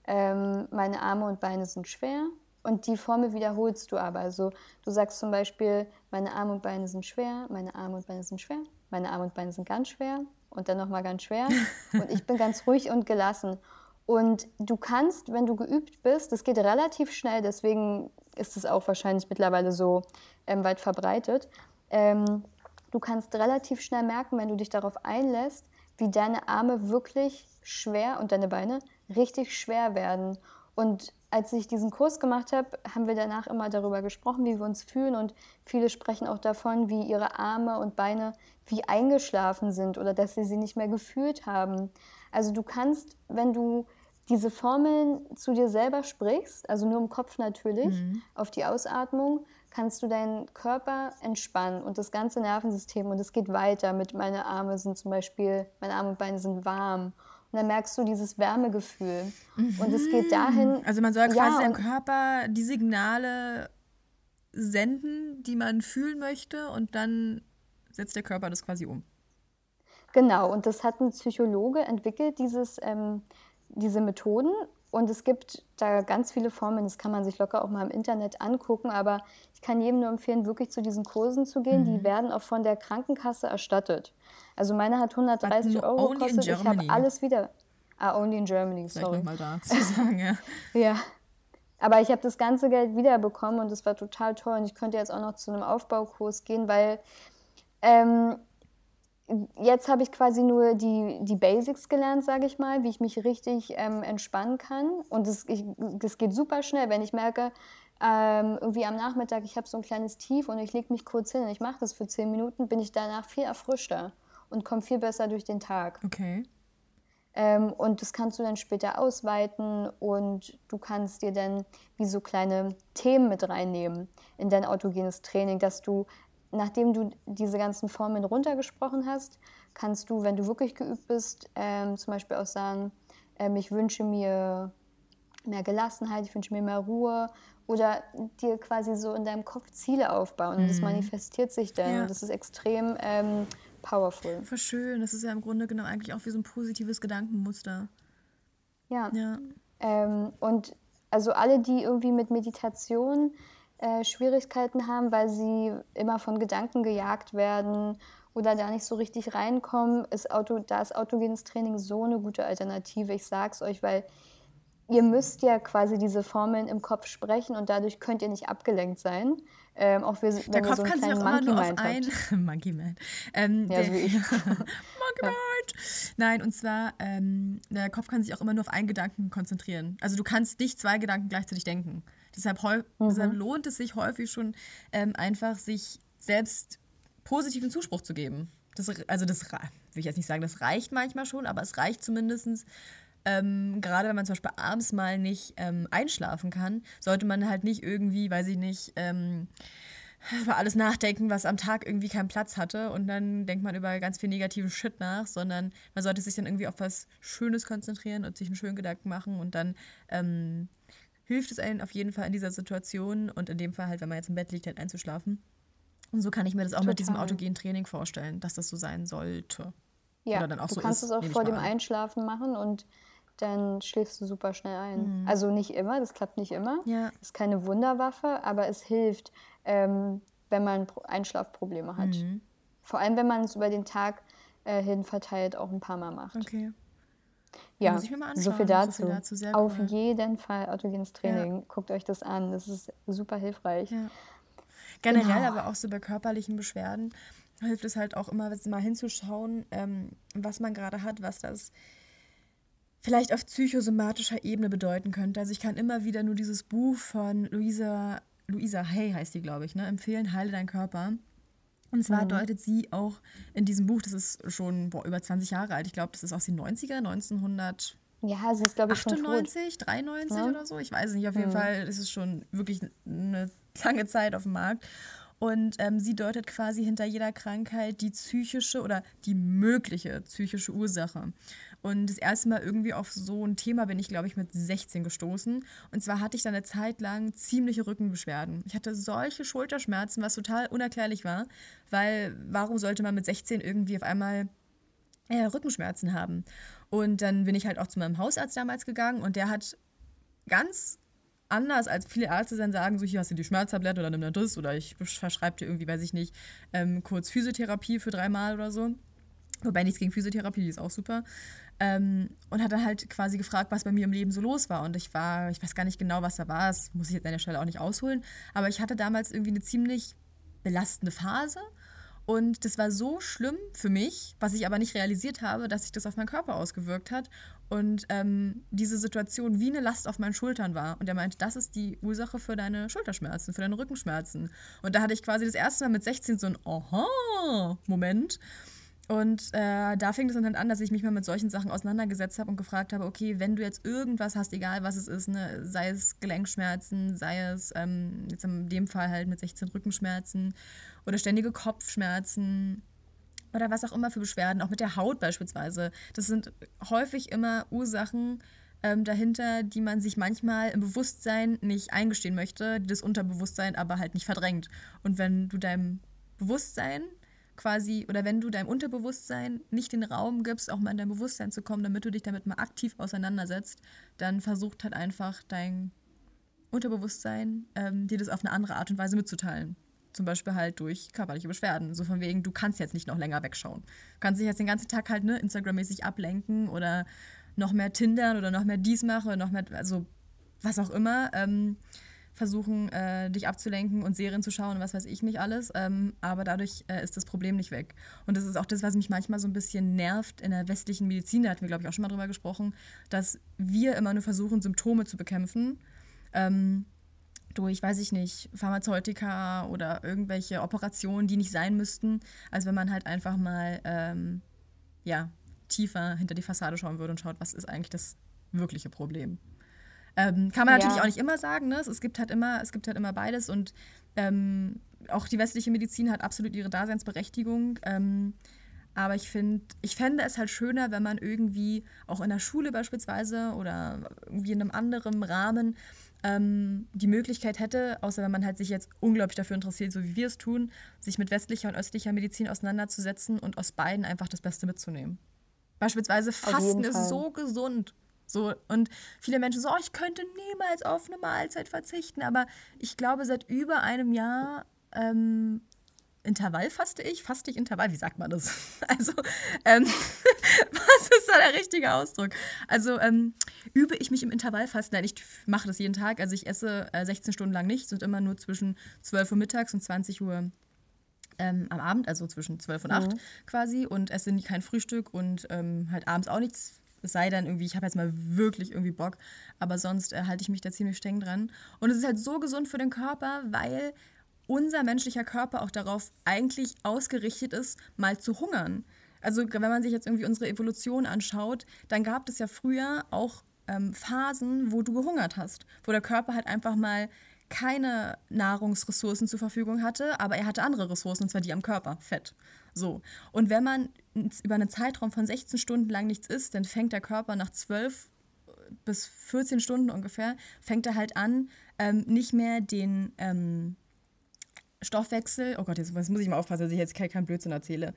ähm, meine Arme und Beine sind schwer. Und die Formel wiederholst du aber. Also du sagst zum Beispiel, meine Arme und Beine sind schwer, meine Arme und Beine sind schwer, meine Arme und Beine sind ganz schwer und dann nochmal ganz schwer. (laughs) Und ich bin ganz ruhig und gelassen. Und du kannst, wenn du geübt bist, das geht relativ schnell, deswegen ist es auch wahrscheinlich mittlerweile so ähm, weit verbreitet. Ähm, du kannst relativ schnell merken, wenn du dich darauf einlässt, wie deine Arme wirklich schwer und deine Beine richtig schwer werden. Und als ich diesen Kurs gemacht habe, haben wir danach immer darüber gesprochen, wie wir uns fühlen. Und viele sprechen auch davon, wie ihre Arme und Beine wie eingeschlafen sind oder dass sie sie nicht mehr gefühlt haben. Also du kannst, wenn du diese Formeln zu dir selber sprichst, also nur im Kopf natürlich, auf die Ausatmung, kannst du deinen Körper entspannen und das ganze Nervensystem. Und es geht weiter mit meine Arme sind zum Beispiel, meine Arme und Beine sind warm. Und dann merkst du dieses Wärmegefühl. Und es geht dahin. Also man soll Ja, quasi seinem und- Körper die Signale senden, die man fühlen möchte und dann setzt der Körper das quasi um. Genau, und das hat ein Psychologe entwickelt, dieses, ähm, diese Methoden. Und es gibt da ganz viele Formen, das kann man sich locker auch mal im Internet angucken. Aber ich kann jedem nur empfehlen, wirklich zu diesen Kursen zu gehen. Mhm. Die werden auch von der Krankenkasse erstattet. Also meine hat 130 But no- Euro gekostet. Ich habe Germany. alles wieder. Ah, only in Germany, Vielleicht sorry. nochmal da zu (laughs) sagen, ja. Ja. Aber ich habe das ganze Geld wiederbekommen und das war total toll. Und ich könnte jetzt auch noch zu einem Aufbaukurs gehen, weil ähm, jetzt habe ich quasi nur die, die Basics gelernt, sage ich mal, wie ich mich richtig ähm, entspannen kann. Und das, ich, das geht super schnell, wenn ich merke, ähm, irgendwie am Nachmittag, ich habe so ein kleines Tief und ich lege mich kurz hin und ich mache das für zehn Minuten, bin ich danach viel erfrischter und komme viel besser durch den Tag. Okay. Ähm, und das kannst du dann später ausweiten und du kannst dir dann wie so kleine Themen mit reinnehmen in dein autogenes Training, dass du, nachdem du diese ganzen Formeln runtergesprochen hast, kannst du, wenn du wirklich geübt bist, ähm, zum Beispiel auch sagen, ähm, ich wünsche mir mehr Gelassenheit, ich wünsche mir mehr Ruhe oder dir quasi so in deinem Kopf Ziele aufbauen und das manifestiert sich dann Ja. und das ist extrem ähm, powerful. Voll schön. Das ist ja im Grunde genommen eigentlich auch wie so ein positives Gedankenmuster. Ja. Ja. Ähm, und also alle, die irgendwie mit Meditation äh, Schwierigkeiten haben, weil sie immer von Gedanken gejagt werden oder da nicht so richtig reinkommen, ist Auto, da ist autogenes Training so eine gute Alternative. Ich sag's euch, weil ihr müsst ja quasi diese Formeln im Kopf sprechen und dadurch könnt ihr nicht abgelenkt sein. Ähm, auch wir, wenn Der Kopf so kann sich auch immer nur auf ein... (laughs) Monkey Man. Ähm, Ja, der, so wie ich. (laughs) (laughs) Monkey Mind. Nein, und zwar, ähm, der Kopf kann sich auch immer nur auf einen Gedanken konzentrieren. Also du kannst nicht zwei Gedanken gleichzeitig denken. Deshalb, Mhm. deshalb lohnt es sich häufig schon, ähm, einfach sich selbst positiven Zuspruch zu geben. Das, also das will ich jetzt nicht sagen, das reicht manchmal schon, aber es reicht zumindest, ähm, gerade wenn man zum Beispiel abends mal nicht ähm, einschlafen kann, sollte man halt nicht irgendwie, weiß ich nicht, ähm, über alles nachdenken, was am Tag irgendwie keinen Platz hatte. Und dann denkt man über ganz viel negativen Shit nach, sondern man sollte sich dann irgendwie auf was Schönes konzentrieren und sich einen schönen Gedanken machen. Und dann ähm, hilft es einem auf jeden Fall in dieser Situation und in dem Fall halt, wenn man jetzt im Bett liegt, halt einzuschlafen. Und so kann ich mir das auch Total. mit diesem autogenen Training vorstellen, dass das so sein sollte. Ja, Oder dann auch du so kannst ist, es auch vor dem an. Einschlafen machen und dann schläfst du super schnell ein. Mhm. Also nicht immer, das klappt nicht immer. Ja. Ist keine Wunderwaffe, aber es hilft, ähm, wenn man Einschlafprobleme hat. Mhm. Vor allem, wenn man es über den Tag äh, hin verteilt auch ein paar Mal macht. Okay. Ja, so viel dazu. So viel dazu. Auf cool. jeden Fall autogenes Training. Ja. Guckt euch das an. Das ist super hilfreich. Ja. Generell genau. aber auch so bei körperlichen Beschwerden hilft es halt auch immer, mal hinzuschauen, ähm, was man gerade hat, was das vielleicht auf psychosomatischer Ebene bedeuten könnte. Also ich kann immer wieder nur dieses Buch von Luisa, Luisa Hay heißt die, glaube ich, ne, empfehlen, Heile dein Körper. Und zwar mhm. deutet sie auch in diesem Buch, das ist schon boah, über 20 Jahre alt, ich glaube, das ist aus den 90er, 1900. Ja, sie ist, glaube ich, 98, 93 ja. oder so. Ich weiß nicht. Auf jeden mhm. Fall ist es schon wirklich eine lange Zeit auf dem Markt. Und ähm, sie deutet quasi hinter jeder Krankheit die psychische oder die mögliche psychische Ursache. Und das erste Mal irgendwie auf so ein Thema bin ich, glaube ich, mit 16 gestoßen. Und zwar hatte ich dann eine Zeit lang ziemliche Rückenbeschwerden. Ich hatte solche Schulterschmerzen, was total unerklärlich war, weil warum sollte man mit 16 irgendwie auf einmal äh, Rückenschmerzen haben? Und dann bin ich halt auch zu meinem Hausarzt damals gegangen und der hat ganz anders als viele Ärzte dann sagen, so hier hast du die Schmerztablette oder nimm das oder ich verschreibe dir irgendwie, weiß ich nicht, ähm, kurz Physiotherapie für dreimal oder so. Wobei nichts gegen Physiotherapie, die ist auch super. Ähm, und hat dann halt quasi gefragt, was bei mir im Leben so los war. Und ich war, ich weiß gar nicht genau, was da war, das muss ich jetzt an der Stelle auch nicht ausholen. Aber ich hatte damals irgendwie eine ziemlich belastende Phase und das war so schlimm für mich, was ich aber nicht realisiert habe, dass sich das auf meinen Körper ausgewirkt hat und ähm, diese Situation wie eine Last auf meinen Schultern war. Und er meinte, das ist die Ursache für deine Schulterschmerzen, für deine Rückenschmerzen. Und da hatte ich quasi das erste Mal mit 16 so ein Aha-Moment. Und äh, da fing es dann halt an, dass ich mich mal mit solchen Sachen auseinandergesetzt habe und gefragt habe, okay, wenn du jetzt irgendwas hast, egal was es ist, ne, sei es Gelenkschmerzen, sei es ähm, jetzt in dem Fall halt mit 16 Rückenschmerzen oder ständige Kopfschmerzen oder was auch immer für Beschwerden, auch mit der Haut beispielsweise. Das sind häufig immer Ursachen ähm, dahinter, die man sich manchmal im Bewusstsein nicht eingestehen möchte, die das Unterbewusstsein aber halt nicht verdrängt. Und wenn du deinem Bewusstsein quasi, oder wenn du deinem Unterbewusstsein nicht den Raum gibst, auch mal in dein Bewusstsein zu kommen, damit du dich damit mal aktiv auseinandersetzt, dann versucht halt einfach dein Unterbewusstsein, ähm, dir das auf eine andere Art und Weise mitzuteilen. Zum Beispiel halt durch körperliche Beschwerden. So von wegen, du kannst jetzt nicht noch länger wegschauen. Du kannst dich jetzt den ganzen Tag halt ne, Instagram-mäßig ablenken oder noch mehr Tindern oder noch mehr dies machen oder noch mehr, also was auch immer. Ähm, versuchen, äh, dich abzulenken und Serien zu schauen und was weiß ich nicht alles. Ähm, aber dadurch äh, ist das Problem nicht weg. Und das ist auch das, was mich manchmal so ein bisschen nervt in der westlichen Medizin. Da hatten wir, glaube ich, auch schon mal drüber gesprochen, dass wir immer nur versuchen, Symptome zu bekämpfen. Ähm, durch, weiß ich nicht, Pharmazeutika oder irgendwelche Operationen, die nicht sein müssten, als wenn man halt einfach mal ähm, ja, tiefer hinter die Fassade schauen würde und schaut, was ist eigentlich das wirkliche Problem. Ähm, kann man natürlich ja. auch nicht immer sagen, ne? Es gibt halt immer, es gibt halt immer beides und ähm, auch die westliche Medizin hat absolut ihre Daseinsberechtigung. Ähm, aber ich finde, ich fände es halt schöner, wenn man irgendwie auch in der Schule beispielsweise oder irgendwie in einem anderen Rahmen ähm, die Möglichkeit hätte, außer wenn man halt sich jetzt unglaublich dafür interessiert, so wie wir es tun, sich mit westlicher und östlicher Medizin auseinanderzusetzen und aus beiden einfach das Beste mitzunehmen. Beispielsweise Fasten ist so gesund. So, und viele Menschen so, oh, ich könnte niemals auf eine Mahlzeit verzichten, aber ich glaube, seit über einem Jahr ähm, Intervall faste ich? Faste ich Intervall? Wie sagt man das? (laughs) Also, ähm, (laughs) was ist da der richtige Ausdruck? Also, ähm, übe ich mich im Intervallfasten? Nein, ich mache das jeden Tag. Also, ich esse äh, 16 Stunden lang nicht, sind immer nur zwischen 12 Uhr mittags und 20 Uhr ähm, am Abend, also zwischen 12 und 8 mhm. quasi, und esse kein Frühstück und ähm, halt abends auch nichts es sei denn, irgendwie, ich habe jetzt mal wirklich irgendwie Bock, aber sonst äh, halte ich mich da ziemlich streng dran. Und es ist halt so gesund für den Körper, weil unser menschlicher Körper auch darauf eigentlich ausgerichtet ist, mal zu hungern. Also wenn man sich jetzt irgendwie unsere Evolution anschaut, dann gab es ja früher auch ähm, Phasen, wo du gehungert hast, wo der Körper halt einfach mal keine Nahrungsressourcen zur Verfügung hatte, aber er hatte andere Ressourcen, und zwar die am Körper, Fett. So. Und wenn man über einen Zeitraum von 16 Stunden lang nichts isst, dann fängt der Körper nach 12 bis 14 Stunden ungefähr, fängt er halt an, ähm, nicht mehr den ähm, Stoffwechsel, oh Gott, jetzt muss ich mal aufpassen, dass ich jetzt keinen Blödsinn erzähle,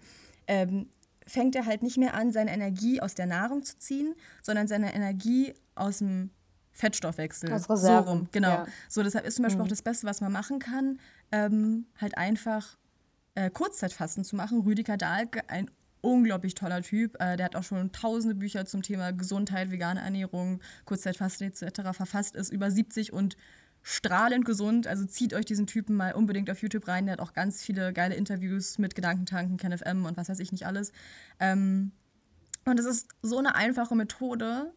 ähm, fängt er halt nicht mehr an, seine Energie aus der Nahrung zu ziehen, sondern seine Energie aus dem Fettstoffwechsel. Aus Reserven. So rum, genau. Ja. So, deshalb ist zum Beispiel mhm. auch das Beste, was man machen kann, ähm, halt einfach äh, Kurzzeitfasten zu machen. Rüdiger Dahlke, ein unglaublich toller Typ. Äh, der hat auch schon tausende Bücher zum Thema Gesundheit, vegane Ernährung, Kurzzeitfasten etc. verfasst, ist über 70 und strahlend gesund. Also zieht euch diesen Typen mal unbedingt auf YouTube rein. Der hat auch ganz viele geile Interviews mit Gedankentanken, KenFM und was weiß ich nicht alles. Ähm, und es ist so eine einfache Methode,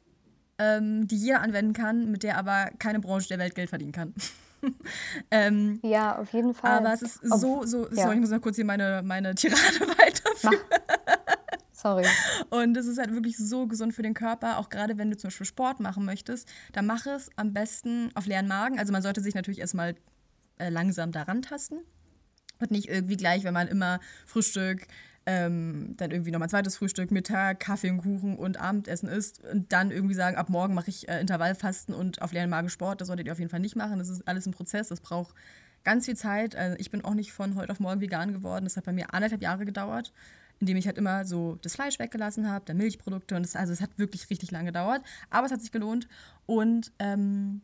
ähm, die jeder anwenden kann, mit der aber keine Branche der Welt Geld verdienen kann. (laughs) (laughs) ähm, ja, auf jeden Fall. Aber es ist so, so, ja. sorry, ich muss noch kurz hier meine, meine Tirade (laughs) weiterführen. Sorry. Und es ist halt wirklich so gesund für den Körper, auch gerade wenn du zum Beispiel Sport machen möchtest, dann mach es am besten auf leeren Magen. Also man sollte sich natürlich erstmal äh, langsam daran tasten. Und nicht irgendwie gleich, wenn man immer Frühstück, ähm, dann irgendwie nochmal zweites Frühstück, Mittag, Kaffee und Kuchen und Abendessen isst und dann irgendwie sagen, ab morgen mache ich äh, Intervallfasten und auf leeren Magen Sport. Das solltet ihr auf jeden Fall nicht machen. Das ist alles ein Prozess, das braucht ganz viel Zeit. Also ich bin auch nicht von heute auf morgen vegan geworden. Das hat bei mir anderthalb Jahre gedauert, indem ich halt immer so das Fleisch weggelassen habe, dann Milchprodukte und das, also es hat wirklich richtig lange gedauert, aber es hat sich gelohnt und ähm,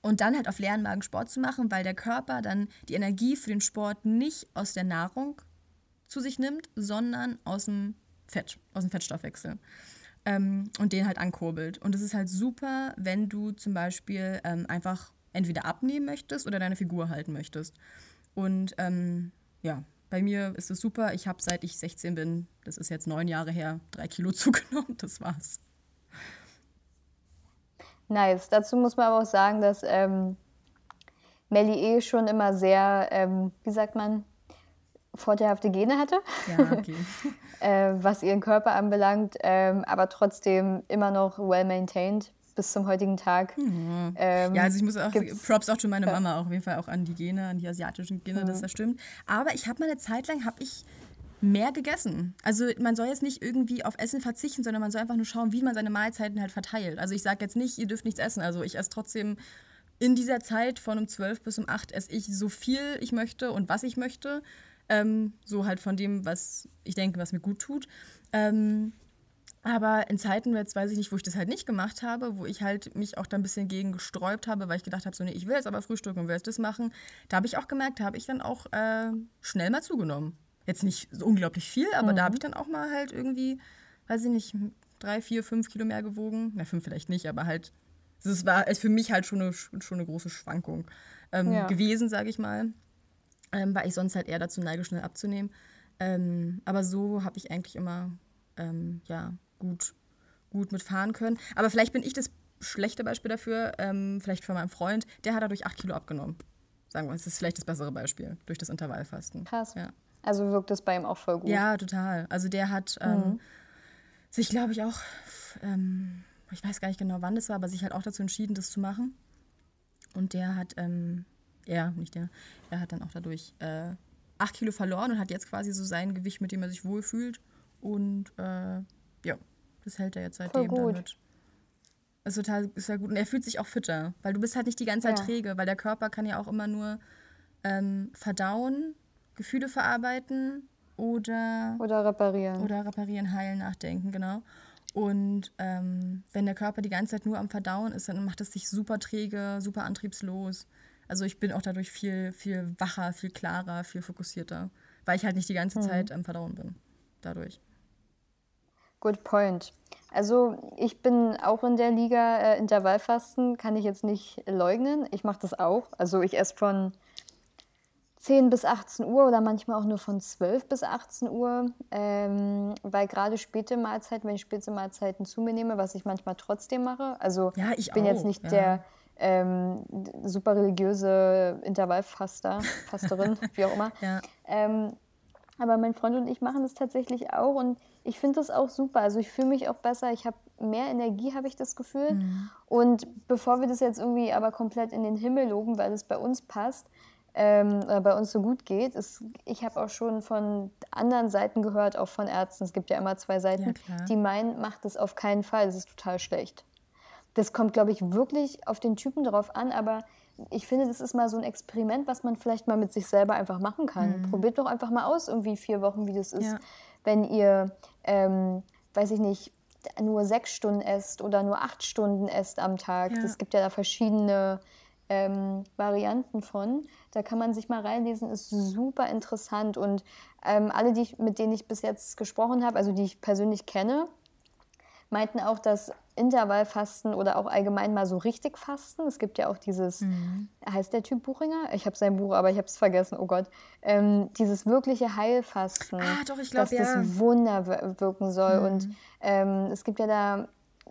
und dann halt auf leeren Magen Sport zu machen, weil der Körper dann die Energie für den Sport nicht aus der Nahrung zu sich nimmt, sondern aus dem Fett, aus dem Fettstoffwechsel. Ähm, und den halt ankurbelt. Und es ist halt super, wenn du zum Beispiel ähm, einfach entweder abnehmen möchtest oder deine Figur halten möchtest. Und ähm, ja, bei mir ist es super. Ich habe seit ich 16 bin, das ist jetzt neun Jahre her, drei Kilo (laughs) zugenommen. Das war's. Nice. Dazu muss man aber auch sagen, dass ähm, Melly eh schon immer sehr, ähm, wie sagt man, vorteilhafte Gene hatte, ja, okay. (laughs) äh, was ihren Körper anbelangt, ähm, aber trotzdem immer noch well maintained bis zum heutigen Tag. Mhm. Ähm, ja, also ich muss auch, Props auch zu meiner Mama, auch auf jeden Fall auch an die Gene, an die asiatischen Gene, mhm. dass das stimmt. Aber ich habe mal eine Zeit lang, habe ich mehr gegessen. Also man soll jetzt nicht irgendwie auf Essen verzichten, sondern man soll einfach nur schauen, wie man seine Mahlzeiten halt verteilt. Also ich sage jetzt nicht, ihr dürft nichts essen. Also ich esse trotzdem in dieser Zeit von um 12 bis um 8 esse ich so viel ich möchte und was ich möchte. Ähm, so halt von dem, was ich denke, was mir gut tut. Ähm, aber in Zeiten, jetzt weiß ich nicht, wo ich das halt nicht gemacht habe, wo ich halt mich auch da ein bisschen gegen gesträubt habe, weil ich gedacht habe, so, nee, ich will jetzt aber frühstücken und will jetzt das machen. Da habe ich auch gemerkt, da habe ich dann auch äh, schnell mal zugenommen. Jetzt nicht so unglaublich viel, aber mhm. da habe ich dann auch mal halt irgendwie, weiß ich nicht, drei, vier, fünf Kilo mehr gewogen. Na, fünf vielleicht nicht, aber halt, es war für mich halt schon eine, schon eine große Schwankung ähm, ja. gewesen, sage ich mal ähm, weil ich sonst halt eher dazu neige, schnell abzunehmen. Ähm, aber so habe ich eigentlich immer ähm, ja, gut, gut mitfahren können. Aber vielleicht bin ich das schlechte Beispiel dafür, ähm, vielleicht von meinem Freund, der hat dadurch 8 Kilo abgenommen. Sagen wir, das ist vielleicht das bessere Beispiel durch das Intervallfasten. Krass. Ja. Also wirkt das bei ihm auch voll gut. Ja, total. Also der hat ähm, mhm. sich, glaube ich, auch, ähm, ich weiß gar nicht genau, wann das war, aber sich halt auch dazu entschieden, das zu machen. Und der hat ähm, er, nicht der, er hat dann auch dadurch äh, 8 Kilo verloren und hat jetzt quasi so sein Gewicht, mit dem er sich wohlfühlt. Und äh, ja, das hält er jetzt seitdem damit. Ist total ist ja gut. Und er fühlt sich auch fitter, weil du bist halt nicht die ganze Zeit ja. träge, weil der Körper kann ja auch immer nur ähm, verdauen, Gefühle verarbeiten oder. Oder reparieren. Oder reparieren, heilen, nachdenken, genau. Und ähm, wenn der Körper die ganze Zeit nur am Verdauen ist, dann macht es dich super träge, super antriebslos. Also ich bin auch dadurch viel, viel wacher, viel klarer, viel fokussierter, weil ich halt nicht die ganze mhm. Zeit am Verdauen bin. Dadurch. Good point. Also ich bin auch in der Liga äh, Intervallfasten, kann ich jetzt nicht leugnen. Ich mache das auch. Also ich esse von 10 bis 18 Uhr oder manchmal auch nur von 12 bis 18 Uhr, ähm, weil gerade späte Mahlzeiten, wenn ich späte Mahlzeiten zu mir nehme, was ich manchmal trotzdem mache. Also ja, ich, ich bin auch, jetzt nicht ja. der ähm, super religiöse Intervallfaster, Fasterin, (laughs) wie auch immer. Ja. Ähm, aber mein Freund und ich machen das tatsächlich auch und ich finde das auch super. Also ich fühle mich auch besser. Ich habe mehr Energie, habe ich das Gefühl. Mhm. Und bevor wir das jetzt irgendwie aber komplett in den Himmel loben, weil es bei uns passt, ähm, bei uns so gut geht. Ist, ich habe auch schon von anderen Seiten gehört, auch von Ärzten, es gibt ja immer zwei Seiten, ja, die meinen, macht es auf keinen Fall, das ist total schlecht. Das kommt, glaube ich, wirklich auf den Typen drauf an, aber ich finde, das ist mal so ein Experiment, was man vielleicht mal mit sich selber einfach machen kann. Mhm. Probiert doch einfach mal aus, irgendwie vier Wochen, wie das ist, ja. wenn ihr, ähm, weiß ich nicht, nur sechs Stunden esst oder nur acht Stunden esst am Tag. Es ja. gibt ja da verschiedene ähm, Varianten von. Da kann man sich mal reinlesen, ist super interessant. Und ähm, alle, die ich, mit denen ich bis jetzt gesprochen habe, also die ich persönlich kenne, meinten auch, dass Intervallfasten oder auch allgemein mal so richtig Fasten. Es gibt ja auch dieses, mhm. heißt der Typ Buchinger? Ich habe sein Buch, aber ich habe es vergessen, oh Gott. Ähm, dieses wirkliche Heilfasten, ah, doch, ich glaub, dass ja. das Wunder wirken soll. Mhm. Und ähm, es gibt ja da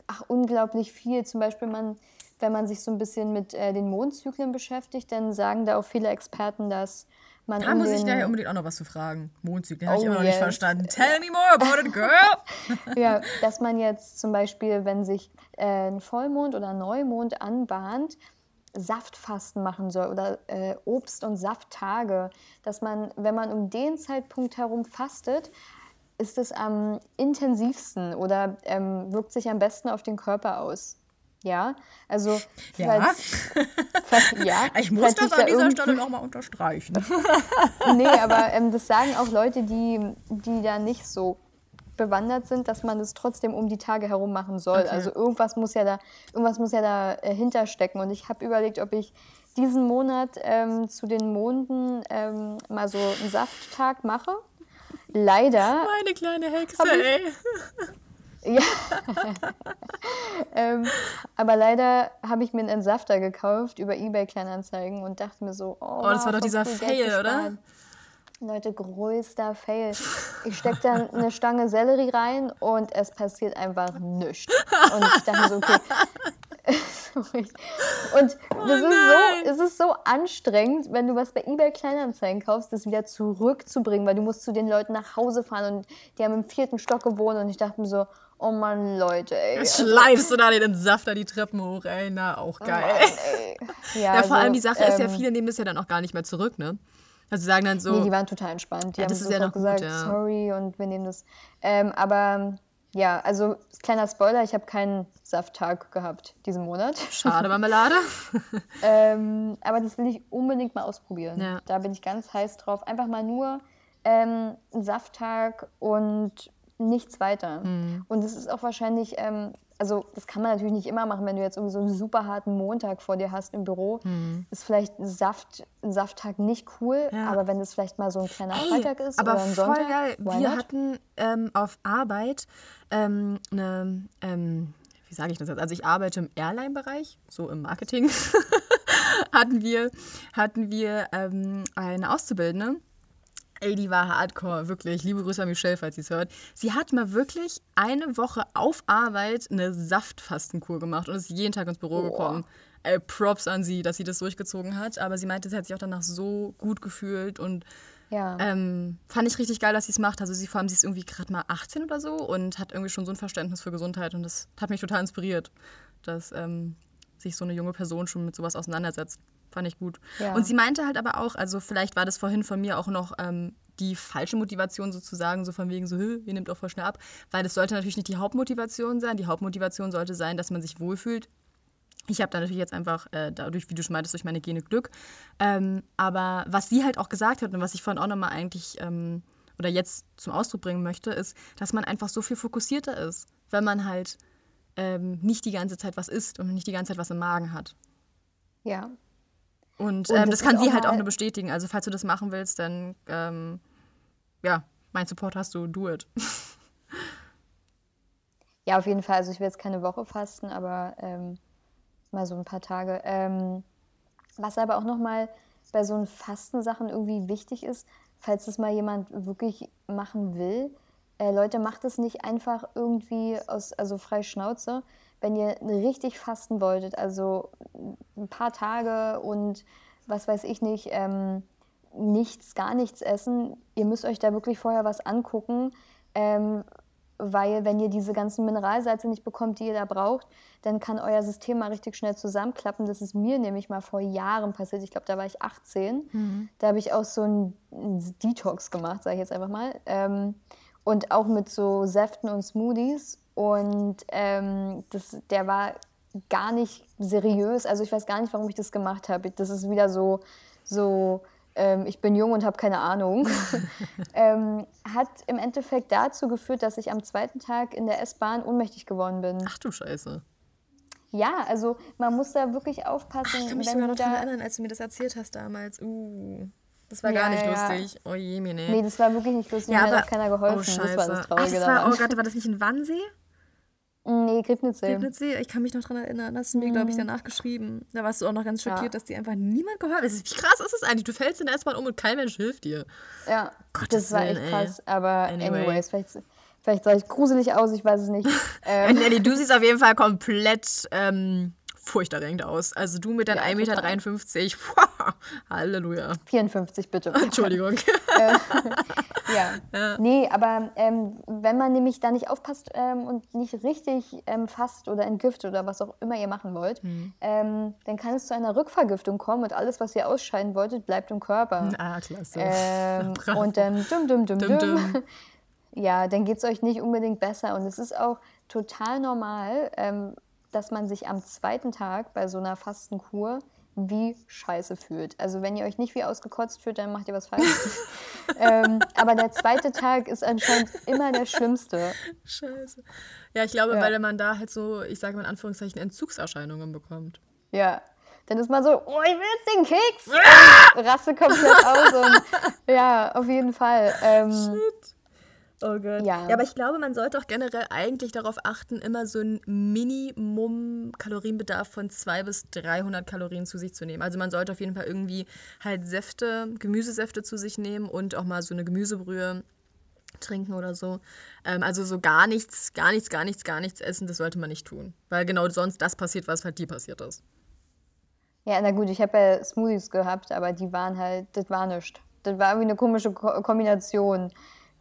ach, unglaublich viel. Zum Beispiel, man, wenn man sich so ein bisschen mit äh, den Mondzyklen beschäftigt, dann sagen da auch viele Experten, dass man da muss ich daher unbedingt auch noch was zu fragen. Mondzyklen oh, habe ich immer yes. noch nicht verstanden. Tell me more about it, girl! (laughs) ja, dass man jetzt zum Beispiel, wenn sich äh, ein Vollmond oder Neumond anbahnt, Saftfasten machen soll oder äh, Obst- und Safttage, dass man, wenn man um den Zeitpunkt herum fastet, ist es am intensivsten oder ähm, wirkt sich am besten auf den Körper aus. Ja, also ja. Falls, (laughs) ja, ich muss das an dieser Stelle nochmal unterstreichen. (laughs) nee, aber ähm, das sagen auch Leute, die, die da nicht so bewandert sind, dass man das trotzdem um die Tage herum machen soll. Okay. Also irgendwas muss ja da, irgendwas muss ja dahinter äh, stecken. Und ich habe überlegt, ob ich diesen Monat ähm, zu den Monden ähm, mal so einen Safttag mache. Leider. Meine kleine Hexe, ey. Ja. ähm, aber leider habe ich mir einen Entsafter gekauft über eBay Kleinanzeigen und dachte mir so, oh, oh das war doch dieser Fail, oder? Leute, größter Fail. Ich stecke da eine Stange Sellerie rein und es passiert einfach nichts. Und ich dachte mir so, okay. (laughs) und oh das ist, so, es ist so anstrengend, wenn du was bei eBay Kleinanzeigen kaufst, das wieder zurückzubringen, weil du musst zu den Leuten nach Hause fahren und die haben im vierten Stock gewohnt und ich dachte mir so, Oh Mann, Leute, ey. Also schleifst du da den Safter die Treppen hoch, ey. Na, auch oh geil. Oh Mann, (laughs) ja, ja, vor also, allem die Sache ähm, ist ja, ähm, viele nehmen das ja dann auch gar nicht mehr zurück, ne? Also sagen dann so. Nee, die waren total entspannt. Die ja, haben das ist ja noch gesagt, gut, ja. sorry und wir nehmen das. Ähm, aber ja, also kleiner Spoiler, ich habe keinen Safttag gehabt diesen Monat. Schade, (laughs) Marmelade. ähm, aber das will ich unbedingt mal ausprobieren. Ja. Da bin ich ganz heiß drauf. Einfach mal nur ähm, einen Safttag und nichts weiter. Mhm. Und es ist auch wahrscheinlich, ähm, also das kann man natürlich nicht immer machen, wenn du jetzt irgendwie so einen super harten Montag vor dir hast im Büro, mhm. ist vielleicht ein, Saft, ein Safttag nicht cool, ja. aber wenn es vielleicht mal so ein kleiner Ey, Freitag ist aber oder ein voll Sonntag. Geil. Wir not? hatten ähm, auf Arbeit ähm, eine, ähm, wie sage ich das jetzt? Also ich arbeite im Airline-Bereich, so im Marketing. (laughs) hatten wir, hatten wir ähm, eine Auszubildende Ey, die war hardcore, wirklich. Liebe Grüße an Michelle, falls sie es hört. Sie hat mal wirklich eine Woche auf Arbeit eine Saftfastenkur gemacht und ist jeden Tag ins Büro oh. gekommen. Ey, Props an sie, dass sie das durchgezogen hat. Aber sie meinte, sie hat sich auch danach so gut gefühlt und ja. ähm, fand ich richtig geil, dass sie es macht. Also sie vor allem, sie ist irgendwie gerade mal 18 oder so und hat irgendwie schon so ein Verständnis für Gesundheit und das hat mich total inspiriert, dass ähm, sich so eine junge Person schon mit sowas auseinandersetzt. Fand ich gut. Ja. Und sie meinte halt aber auch, also vielleicht war das vorhin von mir auch noch ähm, die falsche Motivation sozusagen, so von wegen so, ihr nehmt auch voll schnell ab, weil das sollte natürlich nicht die Hauptmotivation sein. Die Hauptmotivation sollte sein, dass man sich wohlfühlt. Ich habe da natürlich jetzt einfach äh, dadurch, wie du schon meintest, durch meine Gene Glück. Ähm, aber was sie halt auch gesagt hat und was ich vorhin auch nochmal eigentlich ähm, oder jetzt zum Ausdruck bringen möchte, ist, dass man einfach so viel fokussierter ist, wenn man halt ähm, nicht die ganze Zeit was isst und nicht die ganze Zeit was im Magen hat. Ja, und, ähm, das, das kann sie halt auch nur bestätigen. Also falls du das machen willst, dann ähm, ja, mein Support hast du, do it. (laughs) ja, auf jeden Fall. Also ich will jetzt keine Woche fasten, aber ähm, mal so ein paar Tage. Ähm, was aber auch nochmal bei so Fastensachen irgendwie wichtig ist, falls das mal jemand wirklich machen will, äh, Leute, macht es nicht einfach irgendwie aus, also frei Schnauze, wenn ihr richtig fasten wolltet, also ein paar Tage und was weiß ich nicht, ähm, nichts, gar nichts essen, ihr müsst euch da wirklich vorher was angucken. Ähm, weil wenn ihr diese ganzen Mineralsalze nicht bekommt, die ihr da braucht, dann kann euer System mal richtig schnell zusammenklappen. Das ist mir nämlich mal vor Jahren passiert. Ich glaube, da war ich 18. Da habe ich auch so einen Detox gemacht, sage ich jetzt einfach mal. Ähm, und auch mit so Säften und Smoothies. Und ähm, das, der war gar nicht seriös. Also ich weiß gar nicht, warum ich das gemacht habe. Das ist wieder so, so ähm, ich bin jung und habe keine Ahnung. (laughs) (laughs) ähm, hat im Endeffekt dazu geführt, dass ich am zweiten Tag in der S-Bahn ohnmächtig geworden bin. Ach du Scheiße. Ja, also man muss da wirklich aufpassen. Ich kann mich sogar noch daran da, erinnern, als du mir das erzählt hast damals. Uh, das war Ja, gar nicht ja. lustig. Oh je, mir Nee, das war wirklich nicht lustig. Ja, mir aber hat auch keiner geholfen. Oh, das scheiße. war das Ach, Traurige das war, daran. oh Gott, war das nicht in Wannsee? Nee, Griebnitzsee. Griebnitzsee? Ich kann mich noch daran erinnern. Hast du mir, glaube ich, danach geschrieben. Da warst du auch noch ganz schockiert, Mhm. Ja. dass dir einfach niemand geholfen hat. Wie krass ist es eigentlich? Du fällst in der S-Bahn um und kein Mensch hilft dir. Ja, Gottes das war echt ey. krass. Aber Anyway. anyways, vielleicht, vielleicht sah ich gruselig aus, ich weiß es nicht. (laughs) ähm, Nelly, du siehst auf jeden Fall komplett ähm, furchterregend aus. Also du mit deinen Ja, 1,53 Meter. Halleluja. 54 bitte. (laughs) Entschuldigung. (laughs) (laughs) Ja. Nee, aber ähm, wenn man nämlich da nicht aufpasst ähm, und nicht richtig ähm, fasst oder entgiftet oder was auch immer ihr machen wollt, Hm. ähm, dann kann es zu einer Rückvergiftung kommen und alles, was ihr ausscheiden wolltet, bleibt im Körper. ah, klasse. Ähm, Brav. und dann dumm, dumm, dumm, Dumm, dumm. dumm. Ja, dann geht es euch nicht unbedingt besser. Und es ist auch total normal, ähm, dass man sich am zweiten Tag bei so einer Fastenkur wie scheiße fühlt. Also wenn ihr euch nicht wie ausgekotzt fühlt, dann macht ihr was falsch. (laughs) ähm, aber der zweite Tag ist anscheinend immer der schlimmste. Scheiße. Ja, ich glaube, Ja. weil man da halt so, ich sage mal in Anführungszeichen, Entzugserscheinungen bekommt. Ja. Dann ist man so, oh, ich will jetzt den Keks. Und raste komplett aus. Und, ja, auf jeden Fall. Ähm, Oh Gott. Ja. ja, aber ich glaube, man sollte auch generell eigentlich darauf achten, immer so ein Minimum Kalorienbedarf von 200 bis 300 Kalorien zu sich zu nehmen. Also man sollte auf jeden Fall irgendwie halt Säfte, Gemüsesäfte zu sich nehmen und auch mal so eine Gemüsebrühe trinken oder so. Ähm, also so gar nichts, gar nichts, gar nichts, gar nichts essen, das sollte man nicht tun. Weil genau sonst das passiert, was halt dir passiert ist. Ja, na gut, ich habe ja Smoothies gehabt, aber die waren halt, das war nichts. Das war irgendwie eine komische Ko Kombination.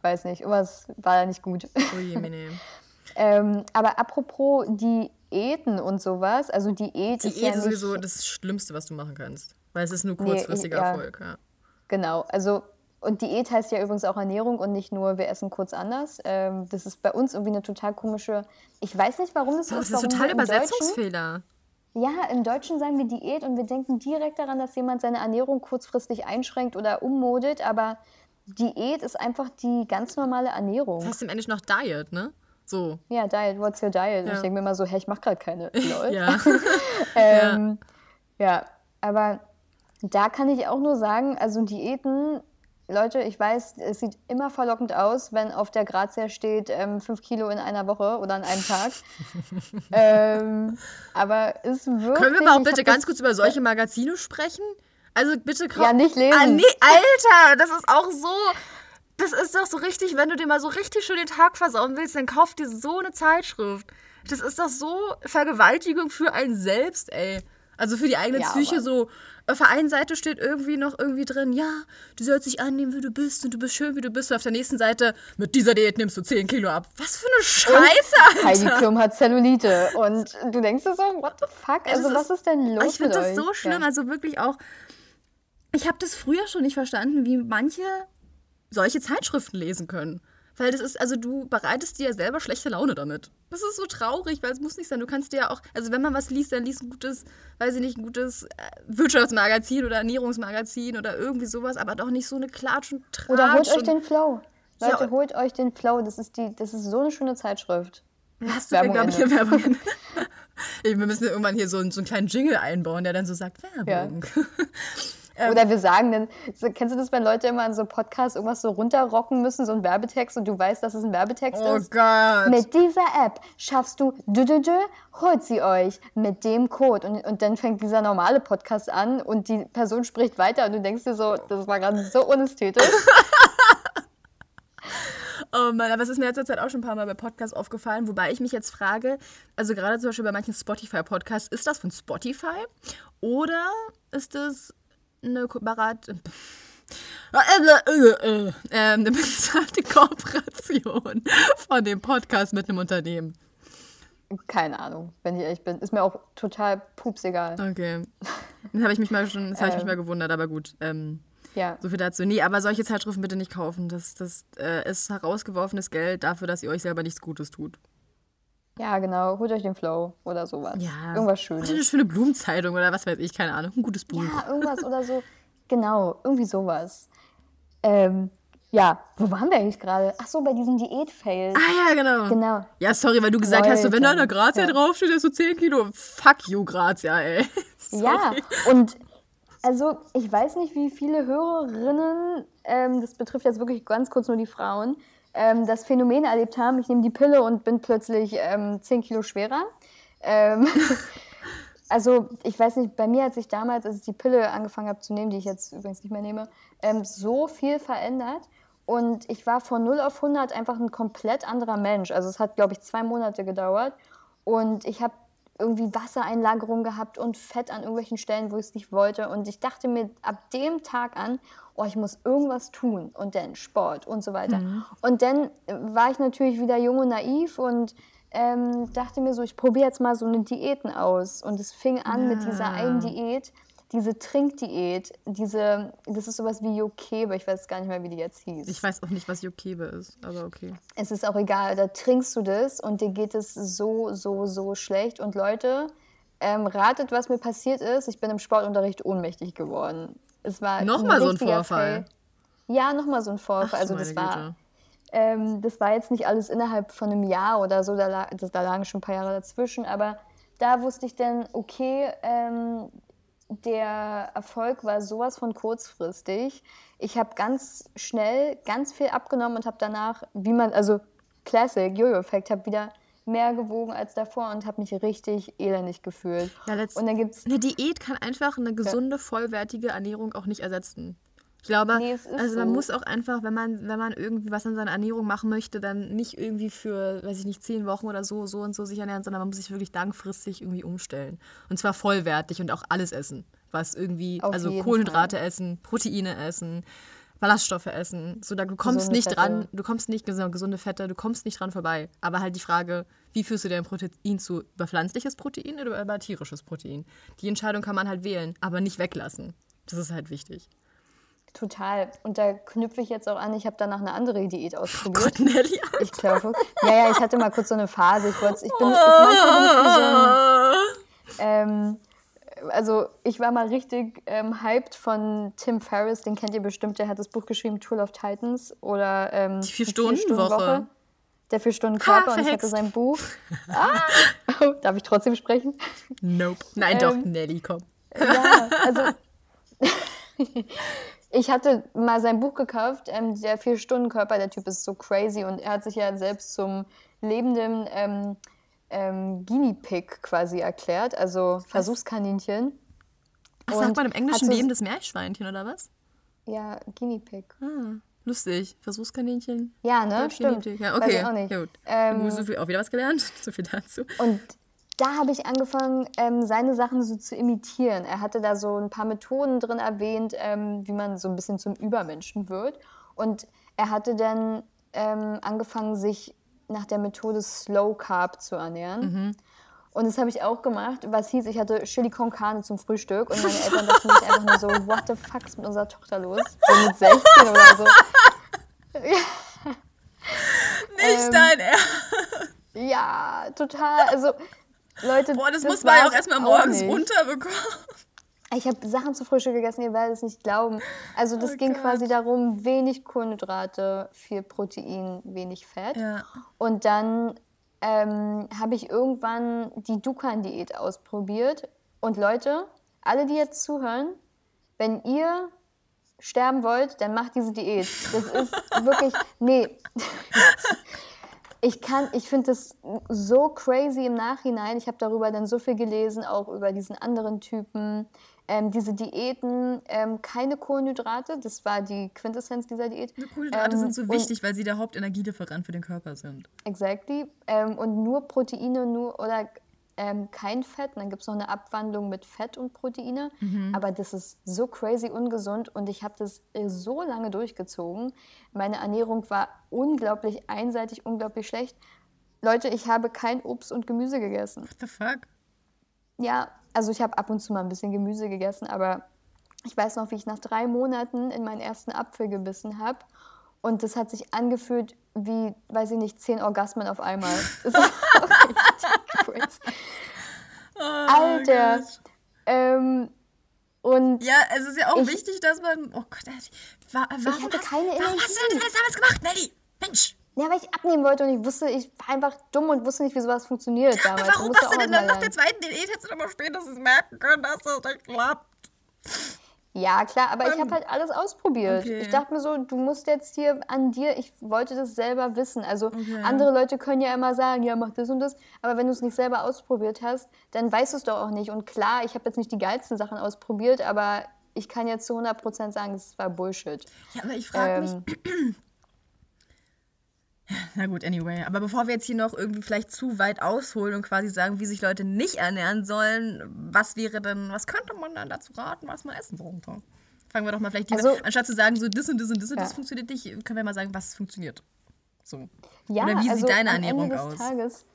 Weiß nicht, irgendwas war da nicht gut. Ui, Mene. (laughs) ähm, aber apropos Diäten und sowas, also Diät ist Diät ja ist sowieso das Schlimmste, was du machen kannst. Weil es ist nur Nee, kurzfristiger ja. Erfolg. Ja. genau, also und Diät heißt ja übrigens auch Ernährung und nicht nur, wir essen kurz anders. Ähm, das ist bei uns irgendwie eine total komische, ich weiß nicht, warum das Boah, ist. das ist total Übersetzungsfehler. Ja, im Deutschen sagen wir Diät und wir denken direkt daran, dass jemand seine Ernährung kurzfristig einschränkt oder ummodet, aber Diät ist einfach die ganz normale Ernährung. Das heißt im Englisch noch Diet, ne? So. Ja, Diet, what's your diet? Ja. Ich denke mir immer so, hey, ich mache gerade keine. (laughs) Lol. Ja. (laughs) ähm, ja. aber da kann ich auch nur sagen, also Diäten, Leute, ich weiß, es sieht immer verlockend aus, wenn auf der Grazia steht, ähm, 5 Kilo in einer Woche oder an einem Tag. (laughs) ähm, aber ist wirklich... Können wir mal auch bitte ganz kurz über solche Magazine sprechen? Also bitte kauf- Ja, nicht lesen. Ah, nee, Alter, das ist auch so. Das ist doch so richtig, wenn du dir mal so richtig schön den Tag versauen willst, dann kauf dir so eine Zeitschrift. Das ist doch so Vergewaltigung für einen selbst, ey. Also für die eigene Ja, Psyche aber- so. Auf der einen Seite steht irgendwie noch irgendwie drin, ja, du sollst dich annehmen, wie du bist und du bist schön, wie du bist. Und auf der nächsten Seite, mit dieser Diät nimmst du 10 Kilo ab. Was für eine Scheiße, Heidi Alter. Klum hat Zellulite. Und du denkst dir so, what the fuck? Also, ist- was ist denn los Ich finde mit das euch? so schlimm, Ja. also wirklich auch. Ich habe das früher schon nicht verstanden, wie manche solche Zeitschriften lesen können. Weil das ist, also du bereitest dir ja selber schlechte Laune damit. Das ist so traurig, weil es muss nicht sein. Du kannst dir ja auch, also wenn man was liest, dann liest ein gutes, weiß ich nicht, ein gutes äh, Wirtschaftsmagazin oder Ernährungsmagazin oder irgendwie sowas, aber doch nicht so eine Klatsch und Tratsch. Oder holt euch den Flow. Ja, Leute, und- holt euch den Flow. Das ist, die, das ist so eine schöne Zeitschrift. Hast du glaube ich, hier Werbung. (laughs) Wir müssen irgendwann hier so, einen- so einen kleinen Jingle einbauen, der dann so sagt, Werbung. Ähm. (laughs) Oder wir sagen dann, kennst du das, wenn Leute immer in so Podcasts irgendwas so runterrocken müssen, so ein Werbetext und du weißt, dass es ein Werbetext Oh ist? Gott. Mit dieser App schaffst du, dü, dü, dü, holt sie euch mit dem Code. Und, und dann fängt dieser normale Podcast an und die Person spricht weiter und du denkst dir so, das war gerade so unästhetisch. (laughs) Oh Mann, aber es ist mir letzter Zeit auch schon ein paar Mal bei Podcasts aufgefallen, wobei ich mich jetzt frage, also gerade zum Beispiel bei manchen Spotify-Podcasts, ist das von Spotify oder ist das eine Ko- Barat Ähm, (laughs) eine bezahlte Kooperation von dem Podcast mit einem Unternehmen. Keine Ahnung, wenn ich ehrlich bin. Ist mir auch total pups egal. Okay. Das habe ich mich mal schon, das habe ich mich Ähm. mal gewundert, aber gut. Ähm, Ja. so viel dazu. Nee, aber solche Zeitschriften bitte nicht kaufen. Das, das äh, ist herausgeworfenes Geld dafür, dass ihr euch selber nichts Gutes tut. Ja, genau. Holt euch den Flow oder sowas. Ja. Irgendwas Oder eine Schönes. schöne Blumenzeitung oder was weiß ich, keine Ahnung. Ein gutes Buch. Ja, irgendwas oder so. Genau, irgendwie sowas. Ähm, ja, wo waren wir eigentlich gerade? Ach so, bei diesen Diät-Fails. Ah ja, genau. Genau. Ja, sorry, weil du gesagt hast, so, wenn da eine Leute, Grazia ja. draufsteht, ist so 10 Kilo. Fuck you, Grazia, ey. (laughs) Ja, und also ich weiß nicht, wie viele Hörerinnen, ähm, das betrifft jetzt wirklich ganz kurz nur die Frauen, ähm, das Phänomen erlebt haben, ich nehme die Pille und bin plötzlich ähm, 10 Kilo schwerer. Ähm, (laughs) also ich weiß nicht, bei mir hat sich damals, als ich die Pille angefangen habe zu nehmen, die ich jetzt übrigens nicht mehr nehme, ähm, so viel verändert. Und ich war von 0 auf 100 einfach ein komplett anderer Mensch. Also es hat, glaube ich, zwei Monate gedauert. Und ich habe irgendwie Wassereinlagerung gehabt und Fett an irgendwelchen Stellen, wo ich es nicht wollte. Und ich dachte mir ab dem Tag an, oh, ich muss irgendwas tun und dann Sport und so weiter. Und dann war ich natürlich wieder jung und naiv und ähm, dachte mir so, ich probiere jetzt mal so eine Diäten aus. Und es fing an mit dieser Ja. einen Diät, diese Trinkdiät, diese, das ist sowas wie Jokebe, ich weiß gar nicht mehr, wie die jetzt hieß. Ich weiß auch nicht, was Jokebe ist, aber okay. Es ist auch egal, da trinkst du das und dir geht es so, so, so schlecht. Und Leute, ähm, ratet, was mir passiert ist. Ich bin im Sportunterricht ohnmächtig geworden. Es war Nochmal so ein Vorfall? Fail. Ja, nochmal so ein Ach, Vorfall. also du das meine war, Güte. ähm, das war jetzt nicht alles innerhalb von einem Jahr oder so, da, das, da lagen schon ein paar Jahre dazwischen, aber da wusste ich dann, okay, ähm, der Erfolg war sowas von kurzfristig. Ich habe ganz schnell ganz viel abgenommen und habe danach, wie man, also Classic, Jojo-Effekt, habe wieder mehr gewogen als davor und habe mich richtig elendig gefühlt. Ja, und dann gibt's Eine Diät kann einfach eine gesunde, vollwertige Ernährung auch nicht ersetzen. Ich glaube, Nee, also man so. muss auch einfach, wenn man, wenn man irgendwie was an seiner Ernährung machen möchte, dann nicht irgendwie für, weiß ich nicht, zehn Wochen oder so, so und so sich ernähren, sondern man muss sich wirklich langfristig irgendwie umstellen. Und zwar vollwertig und auch alles essen. Was irgendwie, Auf also Kohlenhydrate essen, Proteine essen, Ballaststoffe essen. So, da, du kommst Gesunde nicht dran, Fette. du kommst nicht, genau, gesunde Fette, du kommst nicht dran vorbei. Aber halt die Frage, wie führst du dein Protein zu? Über pflanzliches Protein oder über tierisches Protein? Die Entscheidung kann man halt wählen, aber nicht weglassen. Das ist halt wichtig. Total. Und da knüpfe ich jetzt auch an, ich habe danach eine andere Diät ausprobiert. Gott, Nelly. Ich glaube, ja, ja, ich hatte mal kurz so eine Phase. Ich, wollte, ich bin, ich, manchmal bin ich so ein, ähm, also ich war mal richtig ähm, hyped von Tim Ferriss, den kennt ihr bestimmt, der hat das Buch geschrieben, Tool of Titans oder ähm, Die Vier-Stunden-Woche. Der Vier-Stunden-Körper und ich hatte sein Buch. Ah, oh, (laughs) darf ich trotzdem sprechen? Nope. Nein, doch, Ähm, Nelly, komm. Ja, also (laughs) (laughs) ich hatte mal sein Buch gekauft, ähm, der Vier-Stunden-Körper, der Typ ist so crazy und er hat sich ja selbst zum lebenden ähm, ähm, Guinea Pig quasi erklärt, also Versuchskaninchen. Ach, Und sagt man im Englischen lebendes Meerschweinchen oder was? Ja, Guinea Pig. Ah, lustig. Versuchskaninchen. Ja, ne? Stimmt. Ja, Weiß okay. ich auch nicht. Ja, gut. Ähm, so viel, auch wieder was gelernt. (laughs) So viel dazu. Und da habe ich angefangen, ähm, seine Sachen so zu imitieren. Er hatte da so ein paar Methoden drin erwähnt, ähm, wie man so ein bisschen zum Übermenschen wird. Und er hatte dann ähm, angefangen, sich nach der Methode Slow Carb zu ernähren. Und das habe ich auch gemacht, was hieß, ich hatte Chili con Carne zum Frühstück und meine Eltern dachten sich einfach nur so, what the fuck ist mit unserer Tochter los? So mit 16 oder so. Nicht Ähm, dein Ernst. Ja, total. Also, Leute, Boah, das, muss man ja auch erstmal morgens nicht. runterbekommen. Ich habe Sachen zu Frühstück gegessen, ihr werdet es nicht glauben. Also das Oh ging Gott. quasi darum, wenig Kohlenhydrate, viel Protein, wenig Fett. Ja. Und dann ähm, habe ich irgendwann die Dukan-Diät ausprobiert. Und Leute, alle, die jetzt zuhören, wenn ihr sterben wollt, dann macht diese Diät. Das ist wirklich, nee. (laughs) Ich kann, ich finde das so crazy im Nachhinein. Ich habe darüber dann so viel gelesen, auch über diesen anderen Typen. Ähm, diese Diäten, ähm, keine Kohlenhydrate, das war die Quintessenz dieser Diät. Kohlenhydrate Ähm, sind so wichtig, weil sie der Hauptenergielieferant für den Körper sind. Exactly. Ähm, und nur Proteine, nur oder ähm, kein Fett. Und dann gibt es noch eine Abwandlung mit Fett und Proteine. Mhm. Aber das ist so crazy ungesund und ich habe das äh, so lange durchgezogen. Meine Ernährung war unglaublich einseitig, unglaublich schlecht. Leute, ich habe kein Obst und Gemüse gegessen. What the fuck? Ja, also ich habe ab und zu mal ein bisschen Gemüse gegessen, aber ich weiß noch, wie ich nach drei Monaten in meinen ersten Apfel gebissen habe. Und das hat sich angefühlt wie, weiß ich nicht, zehn Orgasmen auf einmal. (laughs) Das. Oh Alter. Gott. Ähm, und Ja, es ist ja auch Ich- wichtig, dass man. Oh Gott, äh, wa- warum, hatte hast- keine warum hast du das Energie. alles damals gemacht, Nelly? Mensch! ja, weil ich abnehmen wollte und ich wusste, ich war einfach dumm und wusste nicht, wie sowas funktioniert damals. Warum hast du denn dann nach der zweiten Diät hättest du doch mal spätestens merken können, dass das nicht klappt? Ja, klar, aber ich Ähm, habe halt alles ausprobiert. okay. Ich dachte mir so, du musst jetzt hier an dir, ich wollte das selber wissen. Also Okay. andere Leute können ja immer sagen, ja, mach das und das, aber wenn du es nicht selber ausprobiert hast, dann weißt du es doch auch nicht. Und klar, ich habe jetzt nicht die geilsten Sachen ausprobiert, aber ich kann jetzt zu 100% sagen, es war Bullshit. Ja, aber ich frage mich. (clears throat) (laughs) Na gut, anyway. Aber bevor wir jetzt hier noch irgendwie vielleicht zu weit ausholen und quasi sagen, wie sich Leute nicht ernähren sollen, was wäre denn, was könnte man dann dazu raten, was man essen sollte? Fangen wir doch mal vielleicht lieber, Also- anstatt zu sagen, so das und das und das und das funktioniert nicht, können wir mal sagen, was funktioniert. So. Ja, Oder wie also sieht deine Ernährung aus? Tages,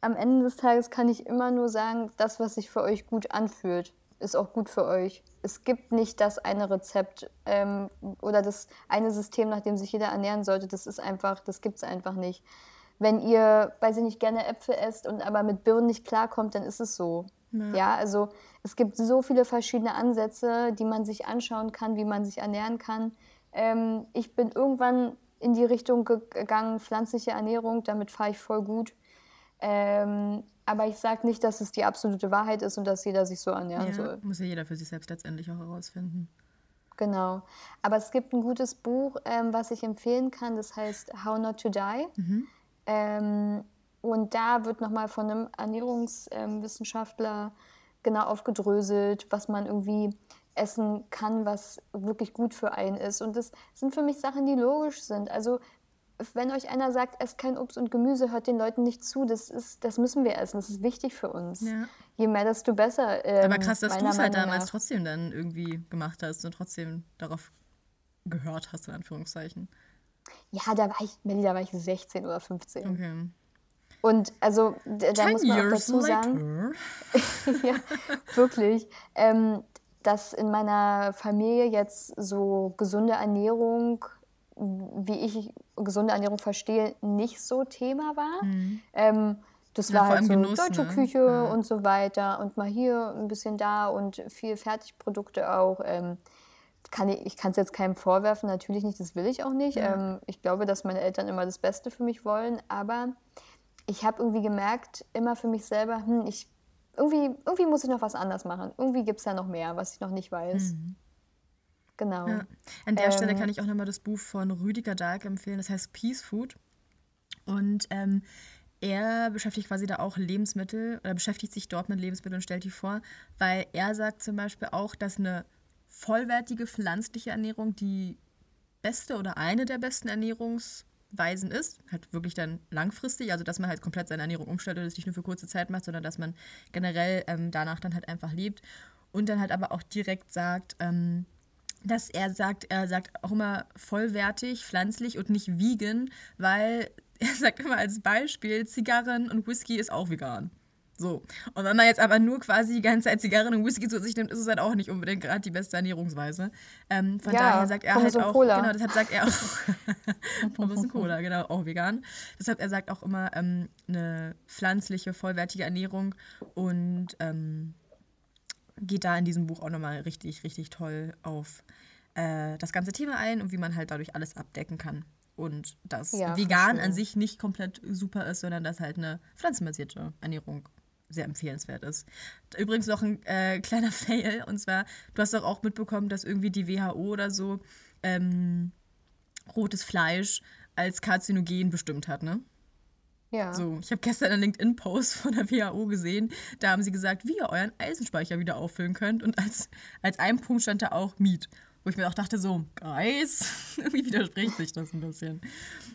am Ende des Tages kann ich immer nur sagen, das, was sich für euch gut anfühlt, ist auch gut für euch. Es gibt nicht das eine Rezept ähm, oder das eine System, nach dem sich jeder ernähren sollte. Das ist einfach, das gibt es einfach nicht. Wenn ihr, weiß ich nicht, gerne Äpfel esst und aber mit Birnen nicht klarkommt, dann ist es so. Ja. Ja, also es gibt so viele verschiedene Ansätze, die man sich anschauen kann, wie man sich ernähren kann. Ähm, ich bin irgendwann in die Richtung ge- gegangen, pflanzliche Ernährung, damit fahre ich voll gut. Ähm, aber ich sage nicht, dass es die absolute Wahrheit ist und dass jeder sich so ernähren Ja, soll. muss ja jeder für sich selbst letztendlich auch herausfinden. Genau. Aber es gibt ein gutes Buch, ähm, was ich empfehlen kann, das heißt How Not to Die. Mhm. Ähm, und da wird nochmal von einem Ernährungswissenschaftler genau aufgedröselt, was man irgendwie essen kann, was wirklich gut für einen ist. Und das sind für mich Sachen, die logisch sind. Also wenn euch einer sagt, esst kein Obst und Gemüse, hört den Leuten nicht zu. Das, ist, das müssen wir essen. Das ist wichtig für uns. Ja. Je mehr, desto besser. Ähm, Aber krass, dass du es halt damals nach. trotzdem dann irgendwie gemacht hast und trotzdem darauf gehört hast, in Anführungszeichen. Ja, da war ich, Melli, da war ich 16 oder 15. Okay. Und also da Ten muss man auch dazu sagen, (laughs) ja, wirklich, ähm, dass in meiner Familie jetzt so gesunde Ernährung, wie ich gesunde Ernährung verstehe, nicht so Thema war. Ähm, das Ja, war halt so Genuss, deutsche ne? Küche Ja. und so weiter und mal hier ein bisschen da und viel Fertigprodukte auch. Ähm, kann ich ich kann es jetzt keinem vorwerfen, natürlich nicht, das will ich auch nicht. Ja. Ähm, ich glaube, dass meine Eltern immer das Beste für mich wollen, aber ich habe irgendwie gemerkt, immer für mich selber, hm, ich, irgendwie, irgendwie muss ich noch was anders machen. Irgendwie gibt es ja noch mehr, was ich noch nicht weiß. Genau. Ja. An der Stelle Ähm, kann ich auch nochmal das Buch von Rüdiger Dahlke empfehlen, das heißt Peace Food. Und ähm, er beschäftigt quasi da auch Lebensmittel oder beschäftigt sich dort mit Lebensmitteln und stellt die vor, weil er sagt zum Beispiel auch, dass eine vollwertige pflanzliche Ernährung die beste oder eine der besten Ernährungsweisen ist. Halt wirklich dann langfristig, also dass man halt komplett seine Ernährung umstellt und es nicht nur für kurze Zeit macht, sondern dass man generell ähm, danach dann halt einfach lebt. Und dann halt aber auch direkt sagt, ähm, dass er sagt, er sagt auch immer vollwertig, pflanzlich und nicht vegan, weil (laughs) er sagt immer als Beispiel, Zigarren und Whisky ist auch vegan. So. Und wenn man jetzt aber nur quasi die ganze Zeit Zigarren und Whisky zu sich nimmt, ist es halt auch nicht unbedingt gerade die beste Ernährungsweise. Ähm, von Ja, daher sagt er halt auch, Cola. genau, deshalb sagt er auch Pommes (laughs) und Cola, genau, auch vegan. Deshalb er sagt auch immer ähm, eine pflanzliche, vollwertige Ernährung und ähm, geht da in diesem Buch auch nochmal richtig, richtig toll auf äh, das ganze Thema ein und wie man halt dadurch alles abdecken kann. Und dass Ja, vegan an sich nicht komplett super ist, sondern dass halt eine pflanzenbasierte Ernährung sehr empfehlenswert ist. Übrigens noch ein äh, kleiner (laughs) Fail, und zwar, du hast doch auch mitbekommen, dass irgendwie die WHO oder so ähm, rotes Fleisch als karzinogen bestimmt hat, ne? Ja. So, ich habe gestern einen LinkedIn-Post von der WHO gesehen. Da haben sie gesagt, wie ihr euren Eisenspeicher wieder auffüllen könnt. Und als, als ein Punkt stand da auch Meat. Wo ich mir auch dachte, so, Guys, (laughs) irgendwie widerspricht sich das ein bisschen.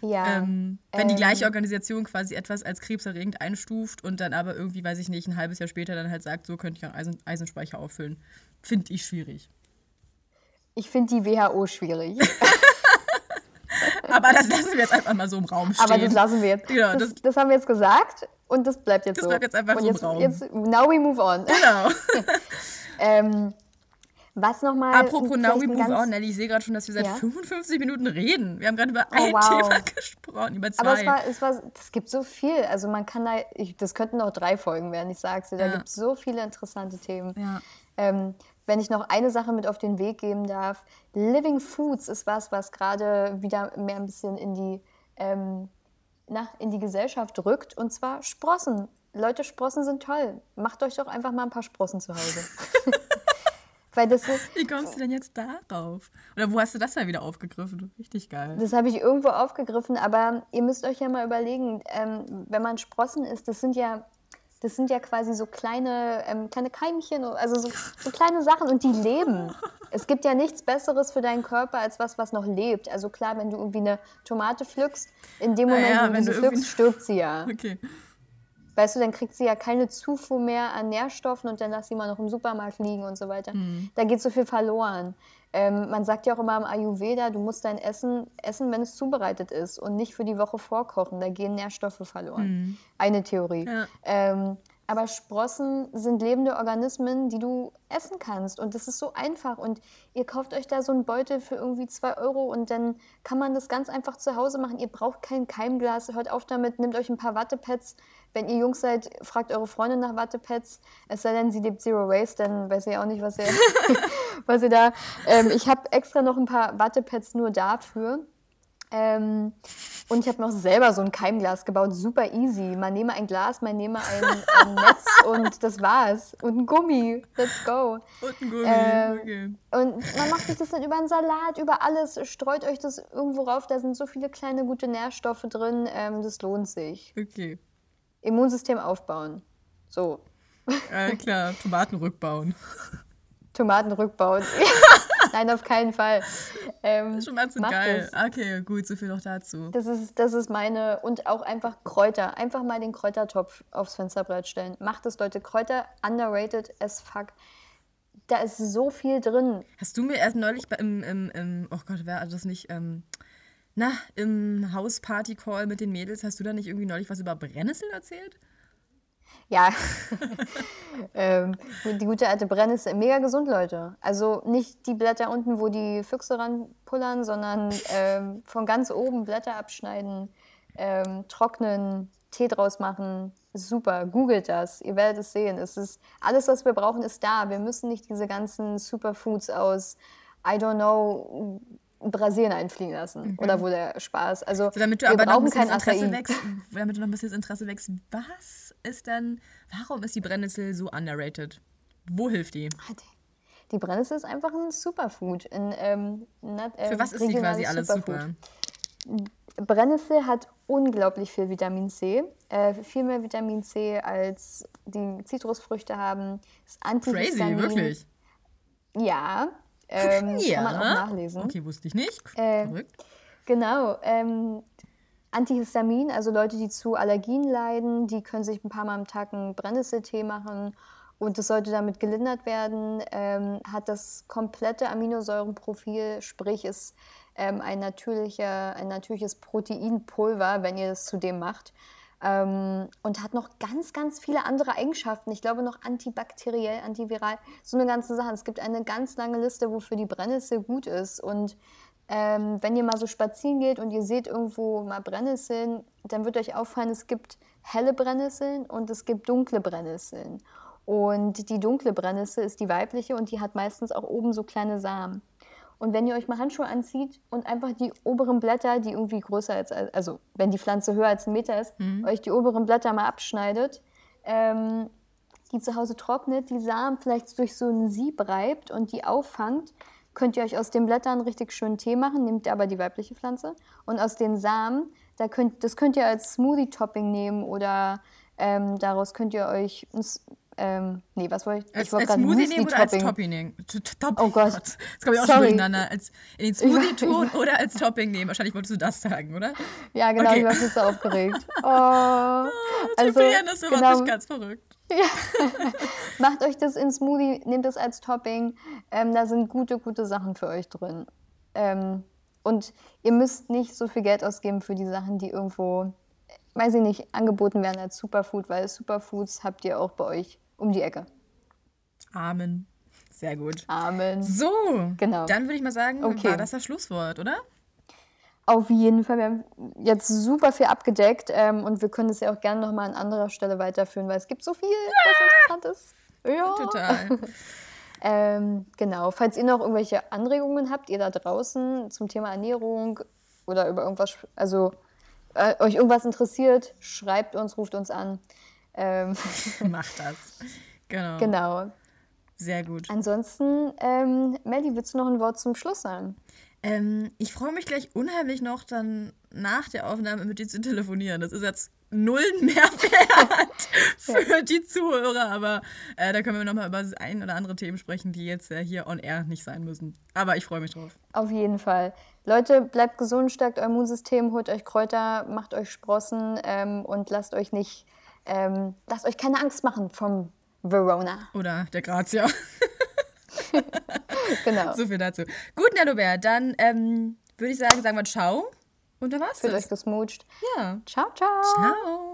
Ja. Ähm, wenn die ähm, gleiche Organisation quasi etwas als krebserregend einstuft und dann aber irgendwie, weiß ich nicht, ein halbes Jahr später dann halt sagt, so könnte ich einen Eisen Eisenspeicher auffüllen. Finde ich schwierig. Ich finde die WHO schwierig. (laughs) Aber das lassen wir jetzt einfach mal so im Raum stehen. Aber das lassen wir jetzt. Ja, das, das- das haben wir jetzt gesagt und das bleibt jetzt Das so. bleibt jetzt einfach und so im jetzt, Raum. Jetzt, now we move on. Genau. (laughs) Ähm, was nochmal. Apropos Now We Move On, Nelly, ich sehe gerade schon, dass wir seit Ja? 55 Minuten reden. Wir haben gerade über Oh, ein wow. Thema (laughs) gesprochen, über zwei. Aber es war, es war, das gibt so viel. Also man kann da, ich, das könnten noch drei Folgen werden, ich sag's dir. Da Ja. gibt es so viele interessante Themen. Ja. Ähm, wenn ich noch eine Sache mit auf den Weg geben darf, Living Foods ist was, was gerade wieder mehr ein bisschen in die, ähm, na, in die Gesellschaft rückt. Und zwar Sprossen. Leute, Sprossen sind toll. Macht euch doch einfach mal ein paar Sprossen zu Hause. (laughs) Wie kommst du denn jetzt darauf? Oder wo hast du das dann wieder aufgegriffen? Richtig geil. Das habe ich irgendwo aufgegriffen, aber ihr müsst euch ja mal überlegen, ähm, wenn man Sprossen isst, das sind ja, das sind ja quasi so kleine, ähm, kleine Keimchen, also so, so kleine Sachen und die leben. Es gibt ja nichts Besseres für deinen Körper als was, was noch lebt. Also klar, wenn du irgendwie eine Tomate pflückst, in dem Ah Moment, ja, wo du wenn sie irgendwie- pflückst, stirbt sie ja. Okay. Weißt du, dann kriegt sie ja keine Zufuhr mehr an Nährstoffen und dann lässt sie mal noch im Supermarkt liegen und so weiter. Mhm. Da geht so viel verloren. Ähm, man sagt ja auch immer im Ayurveda, du musst dein Essen essen, wenn es zubereitet ist und nicht für die Woche vorkochen. Da gehen Nährstoffe verloren. Eine Theorie. Mhm. Ja. Ähm, aber Sprossen sind lebende Organismen, die du essen kannst. Und das ist so einfach. Und ihr kauft euch da so einen Beutel für irgendwie 2 Euro und dann kann man das ganz einfach zu Hause machen. Ihr braucht kein Keimglas. Hört auf damit, nehmt euch ein paar Wattepads. Wenn ihr Jungs seid, fragt eure Freundin nach Wattepads. Es sei denn, sie lebt Zero Waste, dann weiß ich auch nicht, was ihr, (laughs) was ihr da. Ähm, ich habe extra noch ein paar Wattepads nur dafür. Ähm, und ich habe noch selber so ein Keimglas gebaut, super easy. Man nehme ein Glas, man nehme ein, ein Netz und das war's. Und ein Gummi, let's go. Und ein Gummi. Ähm, okay. Und man macht sich das dann über einen Salat, über alles, streut euch das irgendwo rauf. Da sind so viele kleine gute Nährstoffe drin, ähm, das lohnt sich. Okay. Immunsystem aufbauen. So, Äh, klar, Tomaten rückbauen. Tomaten rückbauen. (laughs) (laughs) Nein, auf keinen Fall. Ähm, Das ist schon macht geil. das. Okay, gut, so viel noch dazu. Das ist, das ist meine, und auch einfach Kräuter. Einfach mal den Kräutertopf aufs Fensterbrett stellen. Macht es, Leute. Kräuter underrated as fuck. Da ist so viel drin. Hast du mir erst neulich im, im, im, oh Gott, wer hat das nicht, ähm, na, im Hausparty-Call mit den Mädels, hast du da nicht irgendwie neulich was über Brennnesseln erzählt? Ja. (laughs) ähm, die gute alte Brennnessel. Mega gesund, Leute. Also nicht die Blätter unten, wo die Füchse ranpullern, sondern ähm, von ganz oben Blätter abschneiden, ähm, trocknen, Tee draus machen. Super. Googelt das. Ihr werdet es sehen. Es ist, alles, was wir brauchen, ist da. Wir müssen nicht diese ganzen Superfoods aus, I don't know, Brasilien einfliegen lassen. Oder wo der Spaß. Also, So, damit du wir aber noch ein bisschen Interesse wächst, (laughs) damit du noch ein bisschen das Interesse wächst, was ist denn, warum ist die Brennnessel so underrated? Wo hilft die? Die Brennnessel ist einfach ein Superfood. Ein, ähm, nat- äh, Für was ist die quasi alles Superfood. super? Brennnessel hat unglaublich viel Vitamin C. Äh, viel mehr Vitamin C als die Zitrusfrüchte haben. Ist Crazy, wirklich. Ja. Ähm, Ja. Kann man auch nachlesen. Okay, wusste ich nicht. Äh, Verrückt. Genau. Ähm, Antihistamin, also Leute, die zu Allergien leiden, die können sich ein paar Mal am Tag einen Brennnesseltee machen und das sollte damit gelindert werden. Ähm, hat das komplette Aminosäurenprofil, sprich ist ähm, ein, natürlicher, ein natürliches Proteinpulver, wenn ihr das zu dem macht. Ähm, und hat noch ganz, ganz viele andere Eigenschaften. Ich glaube noch antibakteriell, antiviral, so eine ganze Sache. Es gibt eine ganz lange Liste, wofür die Brennnessel gut ist. Und ähm, wenn ihr mal so spazieren geht und ihr seht irgendwo mal Brennnesseln, dann wird euch auffallen, es gibt helle Brennnesseln und es gibt dunkle Brennnesseln. Und die dunkle Brennnessel ist die weibliche und die hat meistens auch oben so kleine Samen. Und wenn ihr euch mal Handschuhe anzieht und einfach die oberen Blätter, die irgendwie größer als, also wenn die Pflanze höher als ein Meter ist, euch die oberen Blätter mal abschneidet, ähm, die zu Hause trocknet, die Samen vielleicht durch so ein Sieb reibt und die auffangt, könnt ihr euch aus den Blättern richtig schön Tee machen, nehmt aber die weibliche Pflanze. Und aus den Samen, da könnt, das könnt ihr als Smoothie-Topping nehmen oder ähm, daraus könnt ihr euch Ähm, nee, was wollte ich? Als, ich wollte gerade Smoothie nehmen oder als. Topping Topping. Oh Gott. Jetzt komme ich auch schon Sorry. durcheinander. Als in den Smoothie tun oder als Topping nehmen. Wahrscheinlich wolltest du das sagen, oder? Ja, genau, Okay. ich war viel so aufgeregt. (laughs) Oh, also, Julian, das macht genau, ganz verrückt. (laughs) macht euch das in Smoothie, nehmt das als Topping. Ähm, da sind gute, gute Sachen für euch drin. Ähm, und ihr müsst nicht so viel Geld ausgeben für die Sachen, die irgendwo, weiß ich nicht, angeboten werden als Superfood, weil Superfoods habt ihr auch bei euch um die Ecke. Amen. Sehr gut. Amen. So, Genau. dann würde ich mal sagen, Okay. war das das Schlusswort, oder? Auf jeden Fall. Wir haben jetzt super viel abgedeckt ähm, und wir können es ja auch gerne nochmal an anderer Stelle weiterführen, weil es gibt so viel, was Interessantes. Ja. (laughs) Total. Ähm, genau. Falls ihr noch irgendwelche Anregungen habt, ihr da draußen zum Thema Ernährung oder über irgendwas, also äh, euch irgendwas interessiert, schreibt uns, ruft uns an. Ähm, (laughs) Macht das. Genau. genau. Sehr gut. Ansonsten, ähm, Melly, willst du noch ein Wort zum Schluss sagen? Ähm, ich freue mich gleich unheimlich noch dann nach der Aufnahme mit dir zu telefonieren. Das ist jetzt null Mehrwert (laughs) für die Zuhörer, aber äh, da können wir nochmal über das ein oder andere Themen sprechen, die jetzt äh, hier on air nicht sein müssen. Aber ich freue mich drauf. Auf jeden Fall. Leute, bleibt gesund, stärkt euer Immunsystem, holt euch Kräuter, macht euch Sprossen ähm, und lasst euch nicht, ähm, lasst euch keine Angst machen vom Verona. Oder der Grazia. (laughs) Genau. so viel dazu. Gut, Nanobär, dann ähm, würde ich sagen, sagen wir Ciao. Und dann war's Fühlt euch gesmutscht. Ja. Ciao, ciao. Ciao.